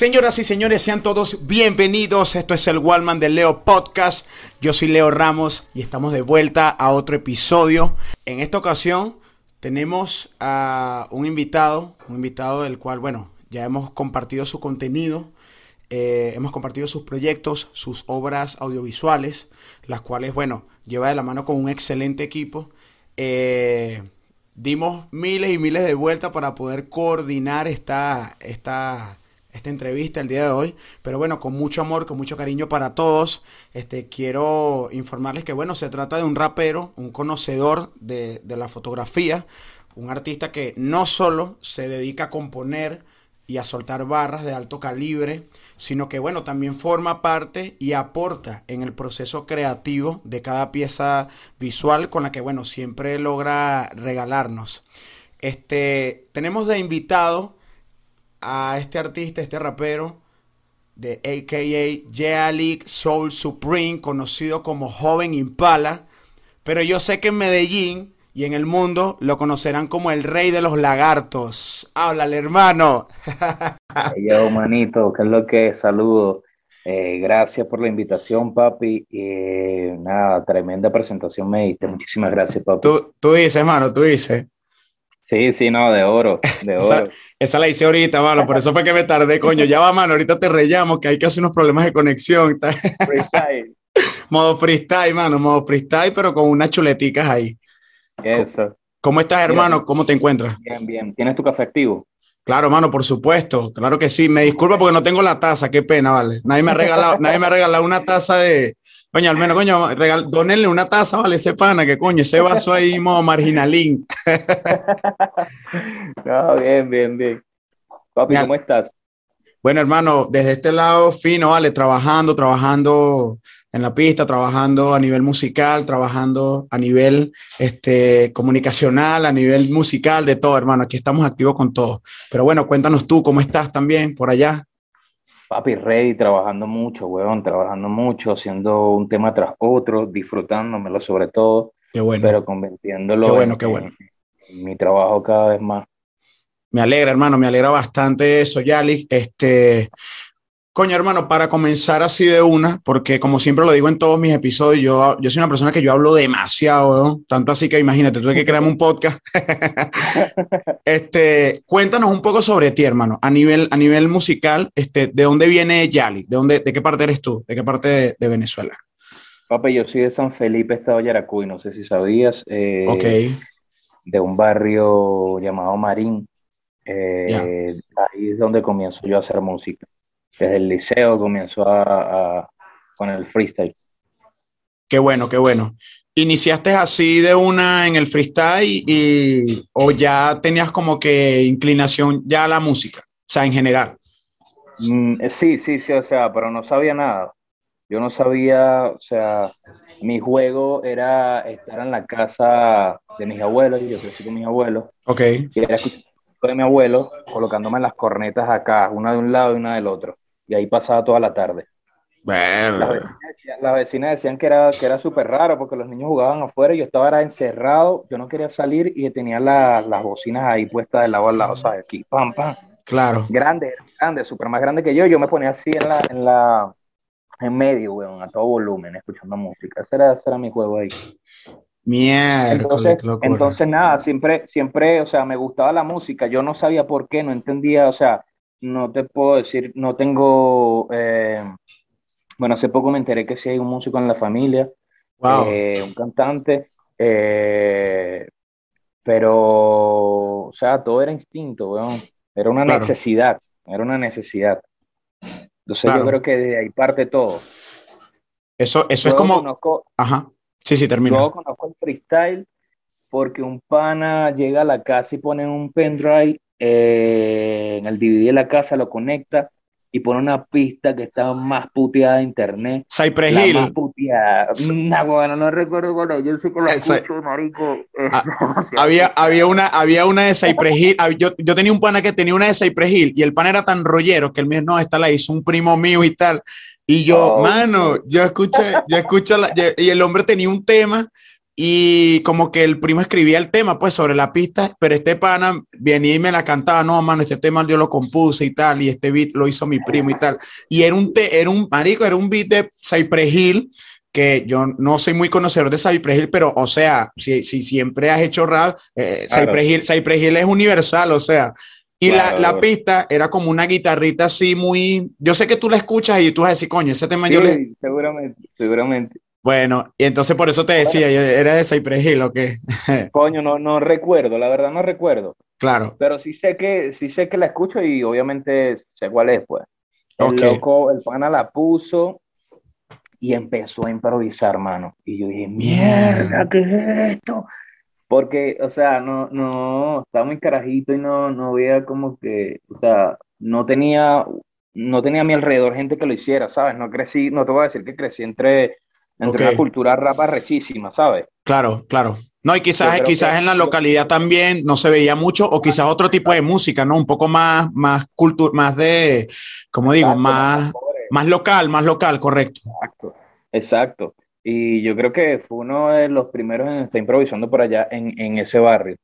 Señoras y señores, sean todos bienvenidos. Esto es el Wallman de Leo Podcast. Yo soy Leo Ramos y estamos de vuelta a otro episodio. En esta ocasión tenemos a un invitado, un invitado del cual, bueno, ya hemos compartido su contenido, eh, hemos compartido sus proyectos, sus obras audiovisuales, las cuales, bueno, lleva de la mano con un excelente equipo. Eh, dimos miles y miles de vueltas para poder coordinar esta, esta, esta entrevista el día de hoy. Pero bueno, con mucho amor, con mucho cariño para todos. Este, quiero informarles que, bueno, se trata de un rapero, un conocedor de, de la fotografía, un artista que no solo se dedica a componer y a soltar barras de alto calibre, sino que, bueno, también forma parte y aporta en el proceso creativo de cada pieza visual con la que, bueno, siempre logra regalarnos. Este, tenemos de invitado a este artista, este rapero de AKA Jalik Soul Supreme, conocido como Joven Impala. Pero yo sé que en Medellín y en el mundo lo conocerán como el rey de los lagartos. Háblale, hermano. Yo, manito, ¿qué es lo que es? Saludo. Eh, gracias por la invitación, papi. Eh, nada, tremenda presentación me diste. Muchísimas gracias, papi. Tú, tú dices, hermano, tú dices. Sí, sí, no, de oro, de oro. Esa, esa, la hice ahorita, mano, por eso fue que me tardé, coño. Ya va, mano, ahorita te rellamo, que hay que hacer unos problemas de conexión. Freestyle. modo freestyle, mano, modo freestyle, pero con unas chuleticas ahí. Eso. ¿Cómo estás, hermano? Bien. ¿Cómo te encuentras? Bien, bien. ¿Tienes tu café activo? Claro, hermano, por supuesto. Claro que sí. Me disculpa porque no tengo la taza. Qué pena, vale. Nadie me ha regalado, nadie me ha regalado una taza de. Coño, al menos, coño, regal... donenle una taza, vale, ese pana, que coño, ese vaso ahí, modo marginalín. no, bien, bien, bien. Papi, ¿cómo estás? Bueno, hermano, desde este lado fino, vale, trabajando, trabajando en la pista, trabajando a nivel musical, trabajando a nivel este, comunicacional, a nivel musical, de todo, hermano. Aquí estamos activos con todo. Pero bueno, cuéntanos tú, ¿cómo estás también por allá? Papi, ready, trabajando mucho, weón, trabajando mucho, haciendo un tema tras otro, disfrutándomelo sobre todo. Qué bueno. Pero convirtiéndolo qué bueno, en, qué bueno. En mi trabajo cada vez más. Me alegra, hermano, me alegra bastante eso, Yali. Este, Coño, hermano, para comenzar así de una, porque como siempre lo digo en todos mis episodios, yo, yo soy una persona que yo hablo demasiado, ¿no? tanto así que imagínate, tuve que crearme un podcast. este, cuéntanos un poco sobre ti, hermano, a nivel, a nivel musical, este, ¿de dónde viene Yali? ¿De, dónde, ¿De qué parte eres tú? ¿De qué parte de, de Venezuela? Papi, yo soy de San Felipe, Estado Yaracuy, no sé si sabías. Eh, ok. De un barrio llamado Marín. Eh, yeah. Ahí es donde comienzo yo a hacer música desde el liceo comenzó a, a, con el freestyle. Qué bueno, qué bueno. ¿Iniciaste así de una en el freestyle y, o ya tenías como que inclinación ya a la música? O sea, en general. Mm, sí, sí, sí, o sea, pero no sabía nada. Yo no sabía, o sea, mi juego era estar en la casa de mis abuelos, yo crecí con mis abuelos. Ok. Y era de mi abuelo colocándome las cornetas acá, una de un lado y una del otro y ahí pasaba toda la tarde. Bueno. Las, vecinas, las vecinas decían que era, que era súper raro porque los niños jugaban afuera y yo estaba era encerrado, yo no quería salir y tenía la, las bocinas ahí puestas de lado a lado, ¿sabes? Aquí, pam, pam. Claro. Grande, grande, súper más grande que yo. Yo me ponía así en la, en la, en medio, weón, a todo volumen, escuchando música. Ese era, ese era mi juego ahí. Mierda. Entonces, entonces, nada, siempre, siempre, o sea, me gustaba la música. Yo no sabía por qué, no entendía, o sea, no te puedo decir, no tengo, eh, bueno, hace poco me enteré que sí hay un músico en la familia, wow. eh, un cantante, eh, pero, o sea, todo era instinto, weón. era una Claro. necesidad, era una necesidad. Entonces Claro. yo creo que de ahí parte todo. Eso, eso es como. conozco, Ajá. Sí, sí, termina. luego conozco el freestyle porque un pana llega a la casa y pone un pendrive eh, en el DVD de la casa, lo conecta y pone una pista que está más puteada de internet. Cypress Hill. más puteada. No, bueno, no recuerdo es. Yo sé que la Esa- escucho, marico. Ah, Había, había, una, había una de Cypress Hill. Yo, yo tenía un pana que tenía una de Cypress Hill y el pana era tan rollero que él me dijo, no, esta la hizo un primo mío y tal. Y yo, Oh, mano, yo escuché, yo escucho, la- yo- y el hombre tenía un tema y como que el primo escribía el tema, pues, sobre la pista, pero este pana venía y me la cantaba, no, mano, este tema yo lo compuse y tal, y este beat lo hizo mi primo y tal. Y era un, te, era un, marico, era un beat de Cypress Hill, que yo no soy muy conocedor de Cypress Hill, pero, o sea, si, si siempre has hecho rap, eh, Cypress, Hill, Cypress Hill es universal, o sea, y la, la, pista era como una guitarrita así muy... Yo sé que tú la escuchas y tú vas a decir, coño, ese tema yo le... Seguramente, seguramente. Bueno, y entonces por eso te decía, ¿era de Cypress Hill o qué? Coño, no, no recuerdo, la verdad no recuerdo. Claro. Pero sí sé que, sí sé que la escucho y obviamente sé cuál es, pues. El loco, el pana la puso y empezó a improvisar, mano. Y yo dije, mierda, ¿qué es esto? Porque, o sea, no, no, estaba muy carajito y no, no veía como que, o sea, no tenía, no tenía a mi alrededor gente que lo hiciera, ¿sabes? No crecí, no te voy a decir que crecí entre entre una cultura rapa rechísima, ¿sabes? Claro, claro. No, y quizás, quizás en la localidad también no se veía mucho, o quizás otro tipo de música, ¿no? Un poco más, más cultura, más de, como digo, más, más local, más local, correcto. Exacto, exacto. Y yo creo que fue uno de los primeros en estar improvisando por allá en, en ese barrio.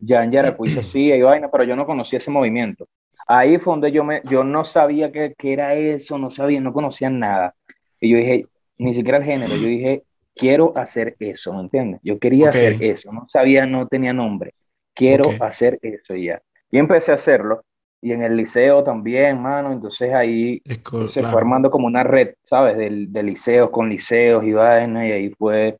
Ya en Yaracuy sí, hay vaina, pero yo no conocía ese movimiento. Ahí fue donde yo, me, yo no sabía qué era eso, no sabía, no conocía nada. Y yo dije, ni siquiera el género. Yo dije, quiero hacer eso, ¿me entiendes? Yo quería hacer eso, no sabía, no tenía nombre. Quiero hacer eso ya. Y empecé a hacerlo. Y en el liceo también, mano. Entonces ahí se fue armando como una red, ¿sabes? De, de liceos con liceos y vaina. Y ahí fue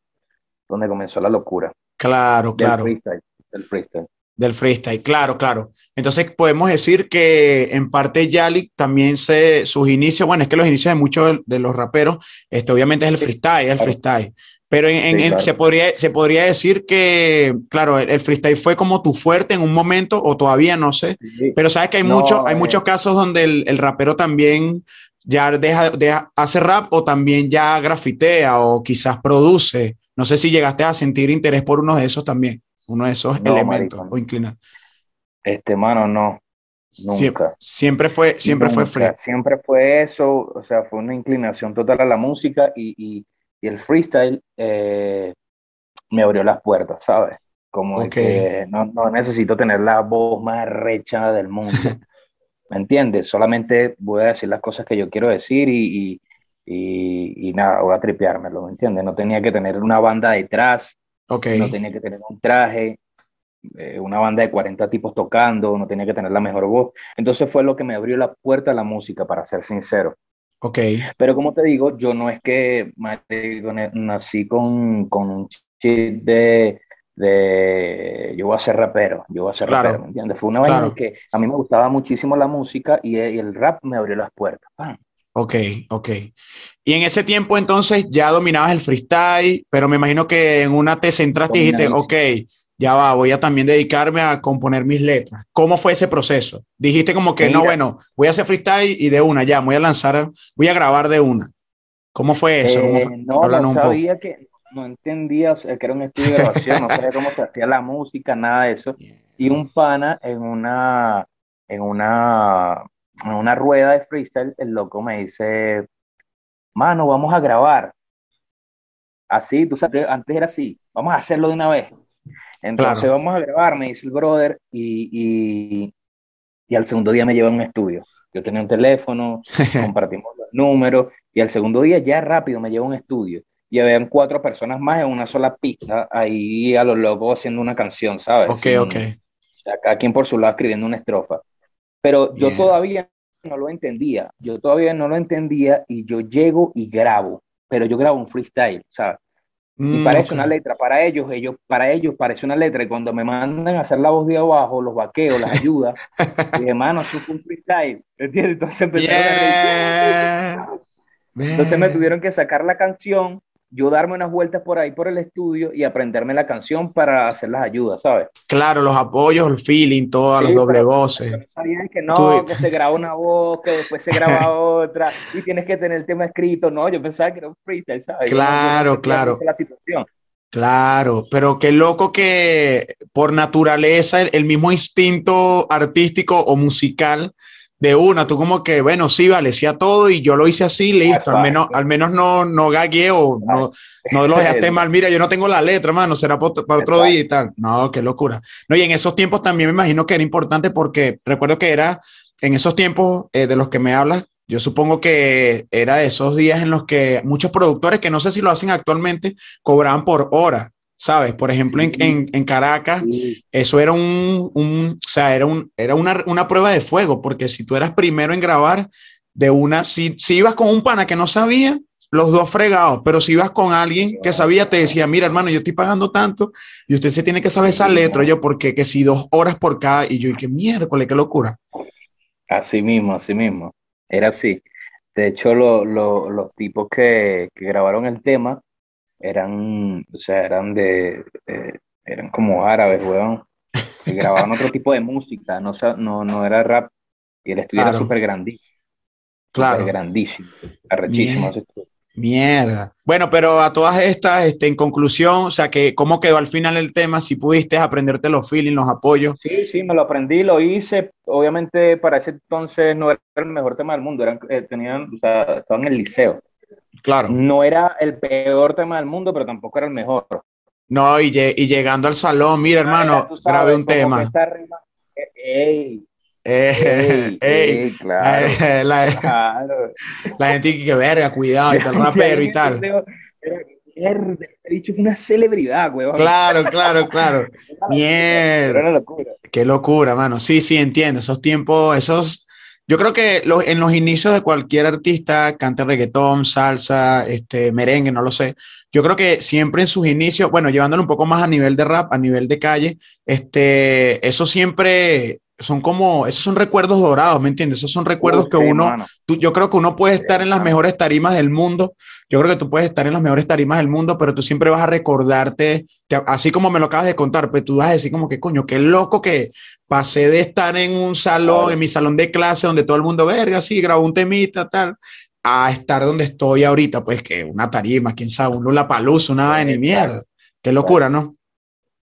donde comenzó la locura. Claro, claro. Freestyle, del freestyle. Del freestyle, claro, claro. Entonces podemos decir que en parte Yalik también se, sus inicios, bueno, es que los inicios de muchos de los raperos, este, obviamente es el freestyle, el freestyle. Pero en, se, podría, se podría decir que, claro, el, freestyle fue como tu fuerte en un momento, o todavía no sé. Pero sabes que hay, mucho, hay eh. muchos casos donde el, rapero también ya deja, deja, hace rap o también ya grafitea o quizás produce. No sé si llegaste a sentir interés por uno de esos también uno de esos elementos o inclinar. Este, mano, no. Nunca. Siempre, fue, siempre fue free. Siempre fue eso, o sea, fue una inclinación total a la música y, el freestyle eh, me abrió las puertas, ¿sabes? Como que no, necesito tener la voz más recha del mundo. ¿Me entiendes? Solamente voy a decir las cosas que yo quiero decir y, y, y, nada, voy a tripeármelo, ¿me entiendes? No tenía que tener una banda detrás, no tenía que tener un traje, eh, una banda de 40 tipos tocando, no tenía que tener la mejor voz. Entonces fue lo que me abrió la puerta a la música, para ser sincero. Ok. Pero como te digo, yo no es que nací con, con un chip de, de yo voy a ser rapero, yo voy a ser rapero, ¿me entiendes? Fue una vaina que a mí me gustaba muchísimo la música y, el rap me abrió las puertas. Ok, ok. Y en ese tiempo entonces ya dominabas el freestyle, pero me imagino que en una te centraste y dijiste, ok, ya va, voy a también dedicarme a componer mis letras. ¿Cómo fue ese proceso? Dijiste como que, no, bueno, voy a hacer freestyle y de una, ya, voy a lanzar, voy a grabar de una. ¿Cómo fue eso? Eh, no, no sabía que, no entendía que era un estudio de grabación, no sabía cómo se hacía la música, nada de eso. Y un pana en una, en una en una rueda de freestyle, el loco me dice, mano, vamos a grabar. Así, tú sabes, antes era así, vamos a hacerlo de una vez. Entonces vamos a grabar, me dice el brother, y, y, al segundo día me lleva a un estudio. Yo tenía un teléfono, compartimos los números, y al segundo día ya rápido me lleva a un estudio. Y habían cuatro personas más en una sola pista, ahí a los locos haciendo una canción, ¿sabes? Ok, ok. cada quien por su lado escribiendo una estrofa. Pero yo todavía no lo entendía, yo todavía no lo entendía y yo llego y grabo, pero yo grabo un freestyle, ¿sabes? y mm, parece una letra para ellos, ellos, para ellos parece una letra. Y cuando me mandan a hacer la voz de abajo, los vaqueos, las ayudas, dije, hermano, eso fue un freestyle, ¿entiendes? Entonces Entonces me tuvieron que sacar la canción yo darme unas vueltas por ahí por el estudio y aprenderme la canción para hacer las ayudas, ¿sabes? Claro, los apoyos, el feeling, todas las doble voces. Sabían que no, que se graba una voz, que después se graba otra y tienes que tener el tema escrito. No, yo pensaba que era un freestyle, ¿sabes? Claro, claro. La situación. Claro, pero qué loco que por naturaleza el, mismo instinto artístico o musical de una, tú como que, bueno, sí, vale, sí a todo y yo lo hice así, listo, al menos, al menos no, no gagué o no, no lo dejaste mal, mira, yo no tengo la letra, mano, será para, otro día y tal. No, qué locura. No, y en esos tiempos también me imagino que era importante porque recuerdo que era en esos tiempos eh, de los que me hablas, yo supongo que era de esos días en los que muchos productores, que no sé si lo hacen actualmente, cobraban por hora. ¿Sabes? Por ejemplo, en, en, Caracas, eso era un, un, o sea, era, un, era una, una, prueba de fuego, porque si tú eras primero en grabar, de una, si, si ibas con un pana que no sabía, los dos fregados, pero si ibas con alguien que sabía, te decía, mira, hermano, yo estoy pagando tanto y usted se tiene que saber esa letra, yo, porque que si dos horas por cada, y yo, y qué miércoles, qué locura. Así mismo, así mismo, era así. De hecho, lo, lo, los tipos que, que grabaron el tema, eran, o sea, eran de, eh, eran como árabes, weón, que grababan otro tipo de música, no, no, no era rap, y el estudio era súper grandísimo. Claro. grandísimo, arrechísimo. Mierda. Bueno, pero a todas estas, este, en conclusión, o sea, que cómo quedó al final el tema, si pudiste aprenderte los feelings, los apoyos. Sí, sí, me lo aprendí, lo hice. Obviamente para ese entonces no era el mejor tema del mundo, eran, eh, tenían, o sea, estaban en el liceo. Claro. No era el peor tema del mundo, pero tampoco era el mejor. No, y, y llegando al salón, mira, hermano, grabé un tema. ey, ey, ey, claro, la, claro. la, gente que verga, cuidado, y tal rapero y tal. Mierda, dicho es una celebridad, huevón. Claro, claro, claro. Mierda. Era una locura. Qué locura, mano. Sí, sí, entiendo. Esos tiempos, esos yo creo que en los inicios de cualquier artista, cante reggaetón, salsa, este, merengue, no lo sé, yo creo que siempre en sus inicios, bueno, llevándolo un poco más a nivel de rap, a nivel de calle, este, eso siempre son como, esos son recuerdos dorados, ¿me entiendes? Esos son recuerdos que uno, yo creo que uno puede estar en las mejores tarimas del mundo, yo creo que tú puedes estar en las mejores tarimas del mundo, pero tú siempre vas a recordarte, así como me lo acabas de contar, pues tú vas a decir como que coño, qué loco que pasé de estar en un salón, en mi salón de clase donde todo el mundo verga, así, grabó un temita, tal, a estar donde estoy ahorita, pues que una tarima, quién sabe, un Lula Palusa, una vaina y mierda. Qué locura, ¿no?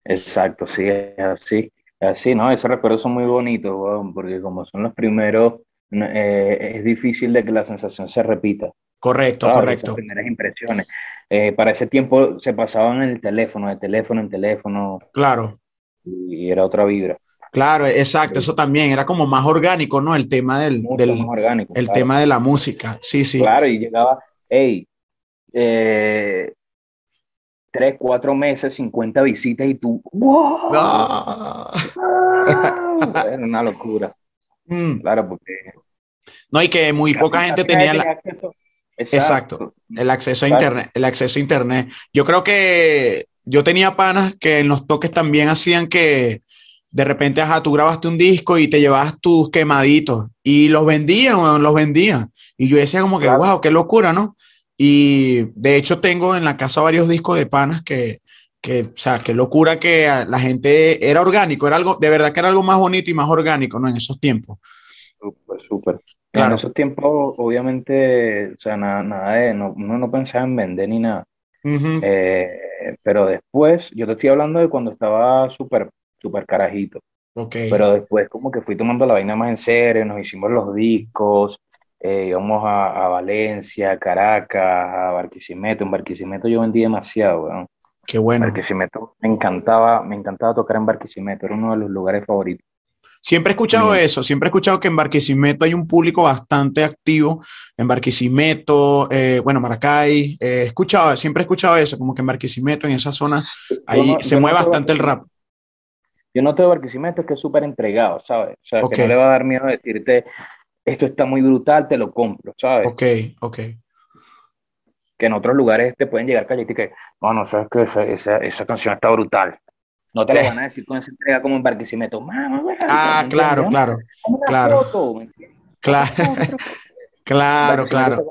Exacto, sí, así. Así, ¿no? Esos recuerdos son muy bonitos, porque como son los primeros, eh, es difícil de que la sensación se repita. Correcto, correcto. Esas primeras impresiones. Eh, para ese tiempo se pasaban en el teléfono, de teléfono en teléfono. Claro. Y era otra vibra. Claro, exacto, eso también era como más orgánico, ¿no? El tema del, del orgánico, el tema de la música, sí, sí. Claro, y llegaba, hey, eh, tres, cuatro meses, 50 visitas y tú, ¡wow! Era una locura. Mm. Claro, porque... No, y que muy poca gente tenía la... Exacto. el acceso a internet, el acceso a internet. Yo creo que yo tenía panas que en los toques también hacían que de repente, ajá, tú grabaste un disco y te llevabas tus quemaditos y los vendían, los vendían. Y yo decía como que, wow, qué locura, ¿no? Y de hecho tengo en la casa varios discos de panas que, que, o sea, qué locura que la gente era orgánico, era algo, de verdad que era algo más bonito y más orgánico, ¿no? En esos tiempos. Súper, súper. Claro. En esos tiempos, obviamente, o sea, nada, nada de, no, uno no pensaba en vender ni nada. Eh, pero después, yo te estoy hablando de cuando estaba súper, súper carajito. Okay. Pero después como que fui tomando la vaina más en serio, nos hicimos los discos, eh, íbamos a, Valencia, Caracas, a Barquisimeto. En Barquisimeto yo vendí demasiado, weón. Qué bueno. Barquisimeto, me encantaba, me encantaba tocar en Barquisimeto, era uno de los lugares favoritos. Siempre he escuchado eso, siempre he escuchado que en Barquisimeto hay un público bastante activo, en Barquisimeto, eh, bueno, Maracay, eh, he escuchado, siempre he escuchado eso, como que en Barquisimeto, en esa zona, ahí se mueve bastante el rap. Yo noto de Barquisimeto que es súper entregado, ¿sabes? O sea, que no le va a dar miedo decirte, esto está muy brutal, te lo compro, ¿sabes? Ok, ok. Que en otros lugares te pueden llegar calles y que, no, no, sabes que esa, esa, canción está brutal. No te lo van a decir con esa entrega como en Barquisimeto. Mamá, ah, claro, claro, claro. claro. claro, claro.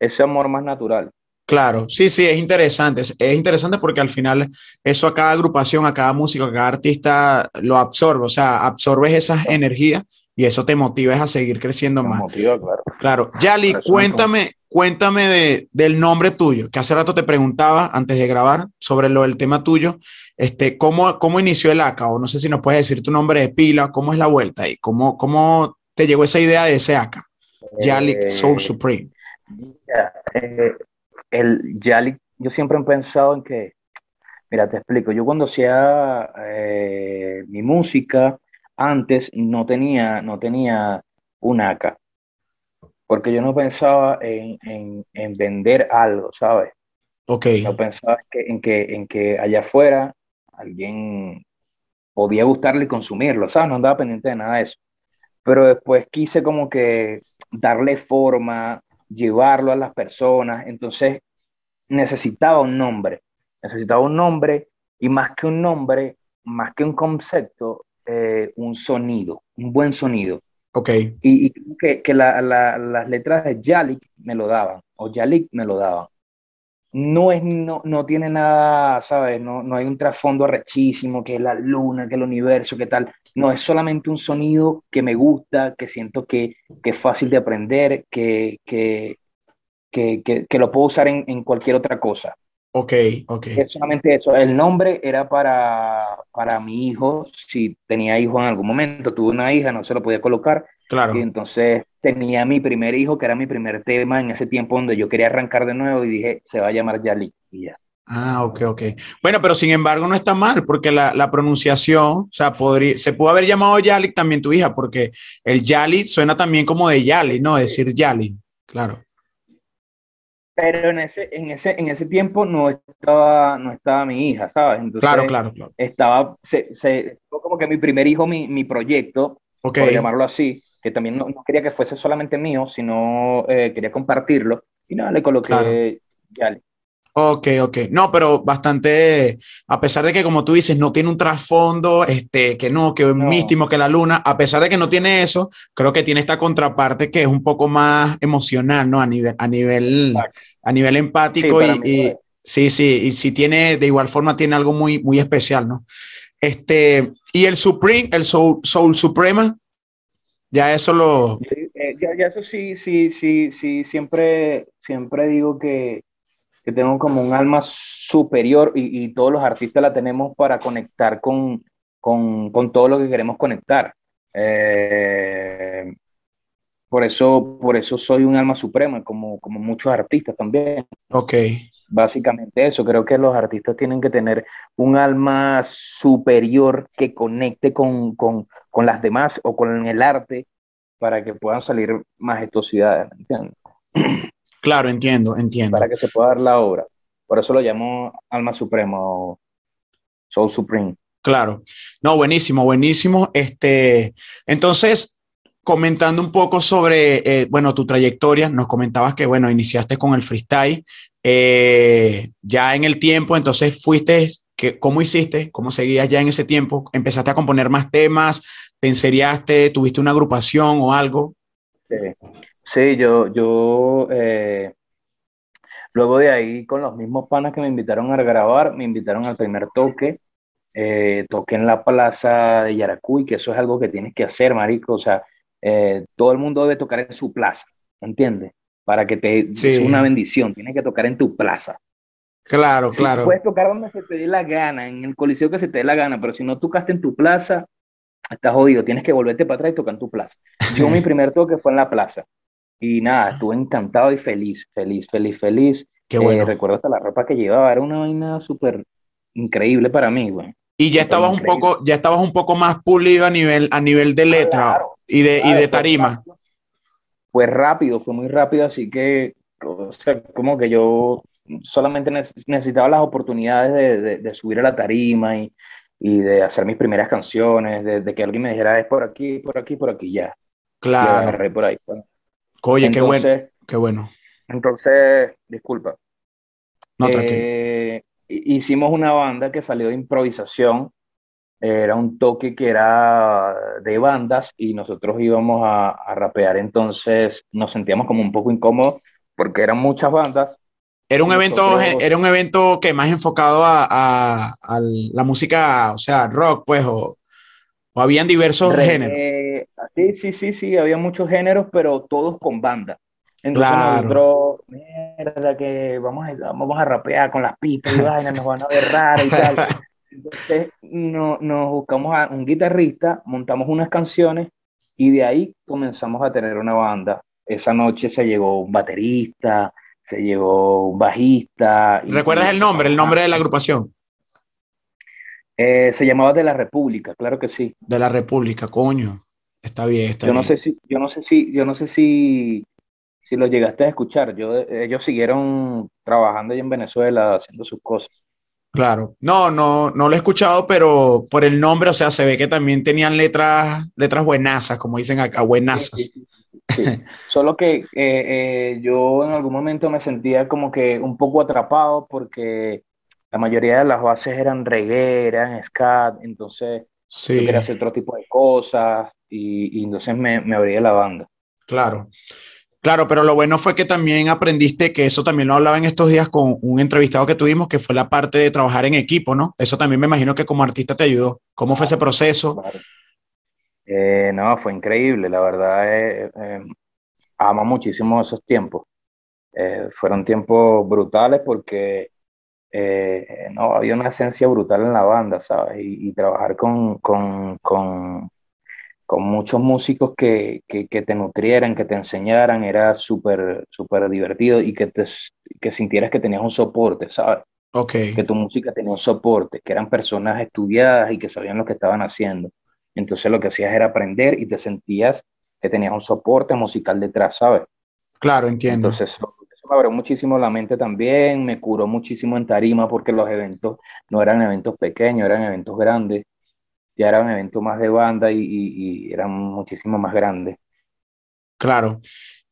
ese amor más natural. Claro, sí, sí, es interesante. Es, es, interesante porque al final eso a cada agrupación, a cada músico, a cada artista lo absorbe, o sea, absorbes esas energías y eso te motiva a seguir creciendo más. Motiva, claro. Claro. Yali, cuéntame, cuéntame de, del nombre tuyo, que hace rato te preguntaba antes de grabar sobre lo del tema tuyo. Este, ¿cómo, ¿Cómo inició el ACA? O no sé si nos puedes decir tu nombre de pila, cómo es la vuelta y cómo, cómo te llegó esa idea de ese acá? Yalik Soul Supreme. Eh, el Yalik, yo siempre he pensado en que, mira, te explico, yo cuando hacía eh, mi música, antes no tenía, no tenía un AK, porque yo no pensaba en, en, vender algo, ¿sabes? Ok. No pensaba en, que, en que allá afuera alguien podía gustarle y consumirlo, ¿sabes? No andaba pendiente de nada de eso. Pero después quise como que darle forma, llevarlo a las personas, entonces necesitaba un nombre, necesitaba un nombre y más que un nombre, más que un concepto, eh, un sonido, un buen sonido. Ok. Y, que, que las letras de Yalik me lo daban, o Yalik me lo daban. No, es, no, no tiene nada, ¿sabes? No, no hay un trasfondo arrechísimo, que es la luna, que el universo, que tal. No, es solamente un sonido que me gusta, que siento que, que es fácil de aprender, que, que, que, que lo puedo usar en, en cualquier otra cosa. Ok, ok. Es solamente eso. El nombre era para, para mi hijo, si tenía hijo en algún momento. Tuve una hija, no se lo podía colocar. Claro. Y entonces tenía mi primer hijo, que era mi primer tema en ese tiempo donde yo quería arrancar de nuevo y dije, se va a llamar Yali. Y ya. Ah, ok, ok. Bueno, pero sin embargo no está mal, porque la, la pronunciación, o sea, podría, se pudo haber llamado Yali también tu hija, porque el Yali suena también como de Yali, ¿no? Decir Yali, claro pero en ese, en ese, en ese tiempo no estaba, no estaba mi hija, ¿sabes? Entonces, claro, claro, claro. Estaba, se, se, como que mi primer hijo, mi, mi proyecto, okay. por llamarlo así, que también no, no, quería que fuese solamente mío, sino eh, quería compartirlo, y nada, le coloqué claro. Yali. Ok, ok. No, pero bastante, a pesar de que como tú dices, no tiene un trasfondo, este, que no, que es no. místico que la luna, a pesar de que no tiene eso, creo que tiene esta contraparte que es un poco más emocional, ¿no? A nivel, a nivel, a nivel empático sí, y, y sí, sí, y sí tiene, de igual forma tiene algo muy, muy especial, ¿no? Este, y el Supreme, el Soul, Soul Suprema, ya eso lo... Ya, ya eso sí, sí, sí, sí, siempre, siempre digo que que tengo como un alma superior y, y, todos los artistas la tenemos para conectar con, con, con todo lo que queremos conectar. Eh, por, eso, por eso soy un alma suprema, como, como muchos artistas también. Ok. Básicamente eso, creo que los artistas tienen que tener un alma superior que conecte con, con, con las demás o con el arte para que puedan salir majestuosidades, ¿entiendes? Claro, entiendo, entiendo. Para que se pueda dar la obra. Por eso lo llamo Alma Supremo, Soul Supreme. Claro. No, buenísimo, buenísimo. Este, entonces, comentando un poco sobre, eh, bueno, tu trayectoria, nos comentabas que, bueno, iniciaste con el freestyle. Eh, ya en el tiempo, entonces fuiste, que, ¿cómo hiciste? ¿Cómo seguías ya en ese tiempo? ¿Empezaste a componer más temas? ¿Te enseriaste? ¿Tuviste una agrupación o algo? Sí. Sí, yo, yo eh, luego de ahí con los mismos panas que me invitaron a grabar, me invitaron al primer toque, eh, toqué en la plaza de Yaracuy, que eso es algo que tienes que hacer, marico, o sea, eh, todo el mundo debe tocar en su plaza, ¿entiendes? Para que te Sí. es una bendición, tienes que tocar en tu plaza. Claro, Sí, claro. puedes tocar donde se te dé la gana, en el coliseo que se te dé la gana, pero si no tocaste en tu plaza, estás jodido, tienes que volverte para atrás y tocar en tu plaza. Yo mi primer toque fue en la plaza. Y nada, estuve encantado y feliz, feliz, feliz, feliz. Qué bueno. Eh, recuerdo hasta la ropa que llevaba, era una vaina súper increíble para mí, güey. Y ya estabas un poco, ya estabas un poco más pulido a nivel, a nivel de letra Claro, y de, y de tarima. Fue rápido, fue muy rápido, así que, o sea, como que yo solamente neces- necesitaba las oportunidades de, de- de subir a la tarima y, y de hacer mis primeras canciones, de, de que alguien me dijera, es por aquí, por aquí, por aquí, ya. Y Claro. agarré por ahí. pues. Oye, qué bueno, Entonces, qué bueno. entonces, disculpa. No. Eh, hi- hicimos una banda que salió de improvisación. Era un toque que era de bandas y nosotros íbamos a, a rapear. Entonces nos sentíamos como un poco incómodos porque eran muchas bandas. Era un evento, nosotros- era un evento que más enfocado a, a- a la música, o sea, rock, pues, o, o habían diversos géneros. Sí, sí, sí, sí, había muchos géneros, pero todos con banda. Entonces Claro. nosotros, mierda, que vamos a, vamos a rapear con las pistas y vainas, nos van a ver y tal. Entonces no, nos buscamos a un guitarrista, montamos unas canciones Y de ahí comenzamos a tener una banda. Esa noche se llegó un baterista, se llegó un bajista. ¿Recuerdas el nombre, el nombre de la agrupación? Eh, se llamaba De la República, claro que sí. De la República, coño. Está bien, está yo bien. No sé si, yo no sé si, yo no sé si, si lo llegaste a escuchar. Yo, ellos siguieron trabajando ahí en Venezuela, haciendo sus cosas. Claro, no, no, no lo he escuchado, pero por el nombre, o sea, se ve que también tenían letras, letras buenazas, como dicen acá, buenazas. Sí, sí, sí, Solo que eh, eh, yo en algún momento me sentía como que un poco atrapado porque la mayoría de las bases eran reggae, eran scat, entonces yo quería hacer otro tipo de cosas y, y entonces me, me abrí la banda. Claro. Claro, pero lo bueno fue que también aprendiste que eso también lo hablaba en estos días con un entrevistado que tuvimos, que fue la parte de trabajar en equipo, ¿no? Eso también me imagino que como artista te ayudó. ¿Cómo fue ese proceso? Eh, no, fue increíble, la verdad. Eh, eh, amo muchísimo esos tiempos. fueron tiempos brutales porque no, había una esencia brutal en la banda, ¿sabes? Y, trabajar con, con, con con muchos músicos que, que, que, te nutrieran, que te enseñaran, era súper, súper divertido y que, te, que sintieras que tenías un soporte, ¿sabes? Okay. Que tu música tenía un soporte, que eran personas estudiadas y que sabían lo que estaban haciendo. Entonces lo que hacías era aprender y te sentías que tenías un soporte musical detrás, ¿sabes? Claro, entiendo. Entonces eso, eso me abrió muchísimo la mente también, me curó muchísimo en tarima porque los eventos no eran eventos pequeños, eran eventos grandes ya era un evento más de banda y, y, eran muchísimo más grandes. Claro.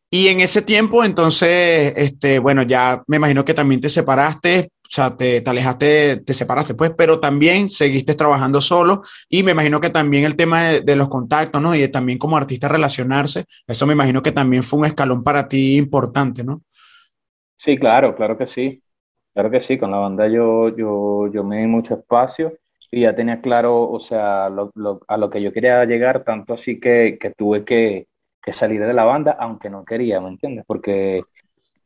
Y en ese tiempo, entonces, este, bueno, ya me imagino que también te separaste, o sea, te, te, alejaste, te separaste, pues, pero también seguiste trabajando solo y me imagino que también el tema de, de, los contactos, ¿no? Y de también como artista relacionarse, eso me imagino que también fue un escalón para ti importante, ¿no? Sí, claro, claro que sí. Claro que sí, con la banda yo, yo, yo me di mucho espacio y ya tenía claro, o sea, lo, lo, a lo que yo quería llegar, tanto así que, que tuve que, que, salir de la banda, aunque no quería, ¿me entiendes? Porque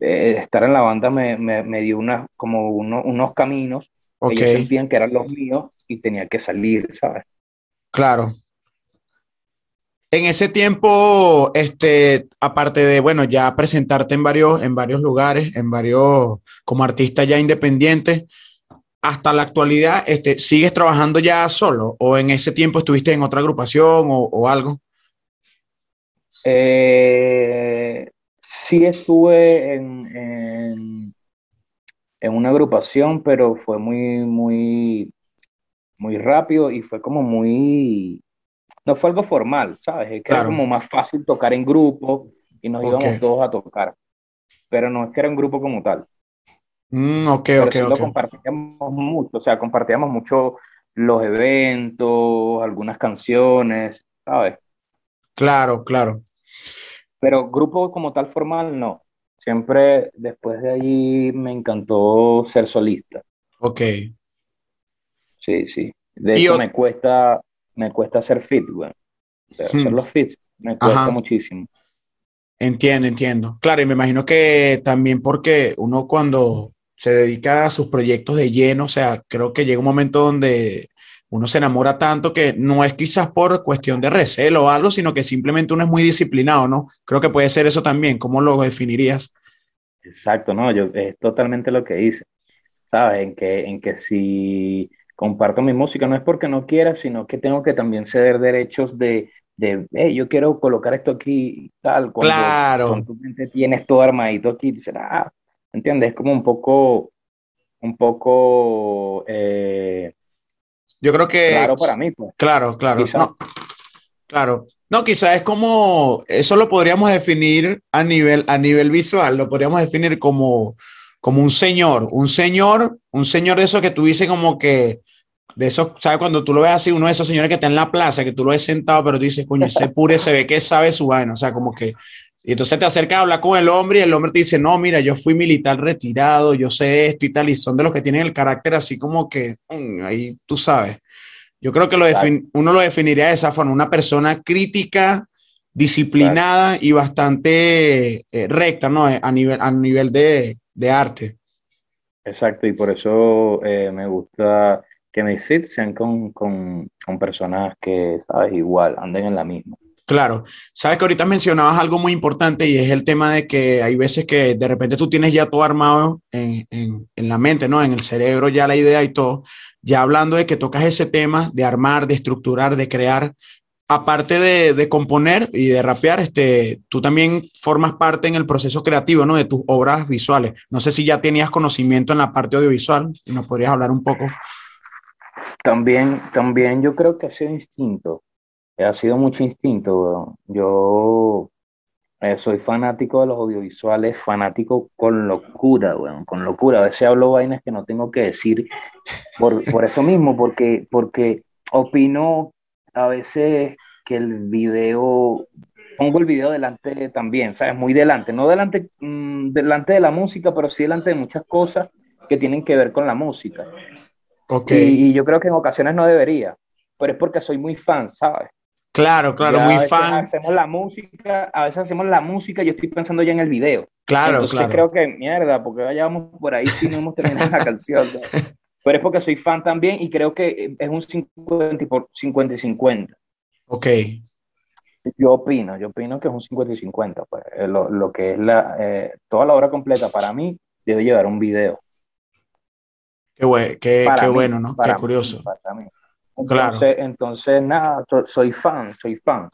eh, estar en la banda me, me, me dio una, como uno, unos caminos okay. que ellos sentían que eran los míos y tenía que salir, ¿sabes? Claro. En ese tiempo, este, aparte de, bueno, ya presentarte en varios, en varios lugares, en varios, como artista ya independiente, hasta la actualidad, este, ¿sigues trabajando ya solo o en ese tiempo estuviste en otra agrupación o, o algo? Eh, sí estuve en, en, en, una agrupación, pero fue muy, muy, muy rápido y fue como muy, no fue algo formal, ¿sabes? Es que claro. era como más fácil tocar en grupo y nos okay. íbamos todos a tocar, pero no es que era un grupo como tal. Mm, ok, Pero ok, sí ok. lo compartíamos mucho, o sea, compartíamos mucho los eventos, algunas canciones, ¿sabes? Claro, claro. Pero grupo como tal formal, no. Siempre después de ahí me encantó ser solista. Ok. Sí, sí. De hecho, me cuesta, me cuesta hacer fit, güey. O sea, hacer Hmm. los fits me cuesta Ajá. muchísimo. Entiendo, entiendo. Claro, y me imagino que también porque uno cuando se dedica a sus proyectos de lleno, o sea, creo que llega un momento donde uno se enamora tanto que no es quizás por cuestión de recelo o algo, sino que simplemente uno es muy disciplinado, ¿no? Creo que puede ser eso también. ¿Cómo lo definirías? Exacto, no, yo es totalmente lo que hice, ¿sabes? En que, en que si comparto mi música no es porque no quiera, sino que tengo que también ceder derechos de, de hey, yo quiero colocar esto aquí tal. Cuando, Claro. Cuando tu mente tienes todo armadito aquí, dices, ah, ¿entiendes? Es como un poco, un poco eh, Yo creo que... raro para mí, pues. Claro, claro. Quizá. No, claro. No, quizás es como, eso lo podríamos definir a nivel, a nivel visual, lo podríamos definir como, como un señor, un señor, un señor de eso que tú dices como que, de eso, ¿sabes? Cuando tú lo ves así, uno de esos señores que está en la plaza, que tú lo ves sentado, pero tú dices, coño, ese pure se ve que sabe su vaina, o sea, como que, y entonces te acercas a hablar con el hombre y el hombre te dice, no, mira, yo fui militar retirado, yo sé esto y tal, y son de los que tienen el carácter así como que, mm, ahí tú sabes. Yo creo que lo uno lo definiría de esa forma, una persona crítica, disciplinada y bastante eh, recta, ¿no? A nivel, a nivel de, de arte. Exacto, y por eso eh, me gusta que mis fits sean con, con, con personas que, ¿sabes? Igual, anden en la misma. Claro, sabes que ahorita mencionabas algo muy importante y es el tema de que hay veces que de repente tú tienes ya todo armado en, en, la mente, ¿no? En el cerebro ya la idea y todo. Ya hablando de que tocas ese tema de armar, de estructurar, de crear, aparte de, de, componer y de rapear, este, tú también formas parte en el proceso creativo, ¿no? De tus obras visuales. No sé si ya tenías conocimiento en la parte audiovisual y nos podrías hablar un poco. También, también yo creo que ha sido instinto ha sido mucho instinto, Yo eh, soy fanático de los audiovisuales, fanático con locura, con locura. A veces hablo vainas que no tengo que decir por, por eso mismo, porque, porque opino a veces que el video, pongo el video delante también, ¿sabes? Muy delante, no delante, mm, delante de la música, pero sí delante de muchas cosas que tienen que ver con la música. Okay. Y, y yo creo que en ocasiones no debería, pero es porque soy muy fan, ¿sabes? Claro, claro, muy fan. Hacemos la música, a veces hacemos la música y yo estoy pensando ya en el video. Claro, Entonces creo que, mierda, porque vayamos por ahí si no hemos terminado la canción. Pero es porque soy fan también y creo que es un 50 por 50 y 50. Ok. Yo opino, yo opino que es un 50 y 50. Pues, eh, lo, lo, que es la, eh, toda la obra completa para mí debe llevar un video. Qué, qué, qué bueno, ¿no? Qué curioso. para mí. Entonces, entonces nada, soy fan, soy fan.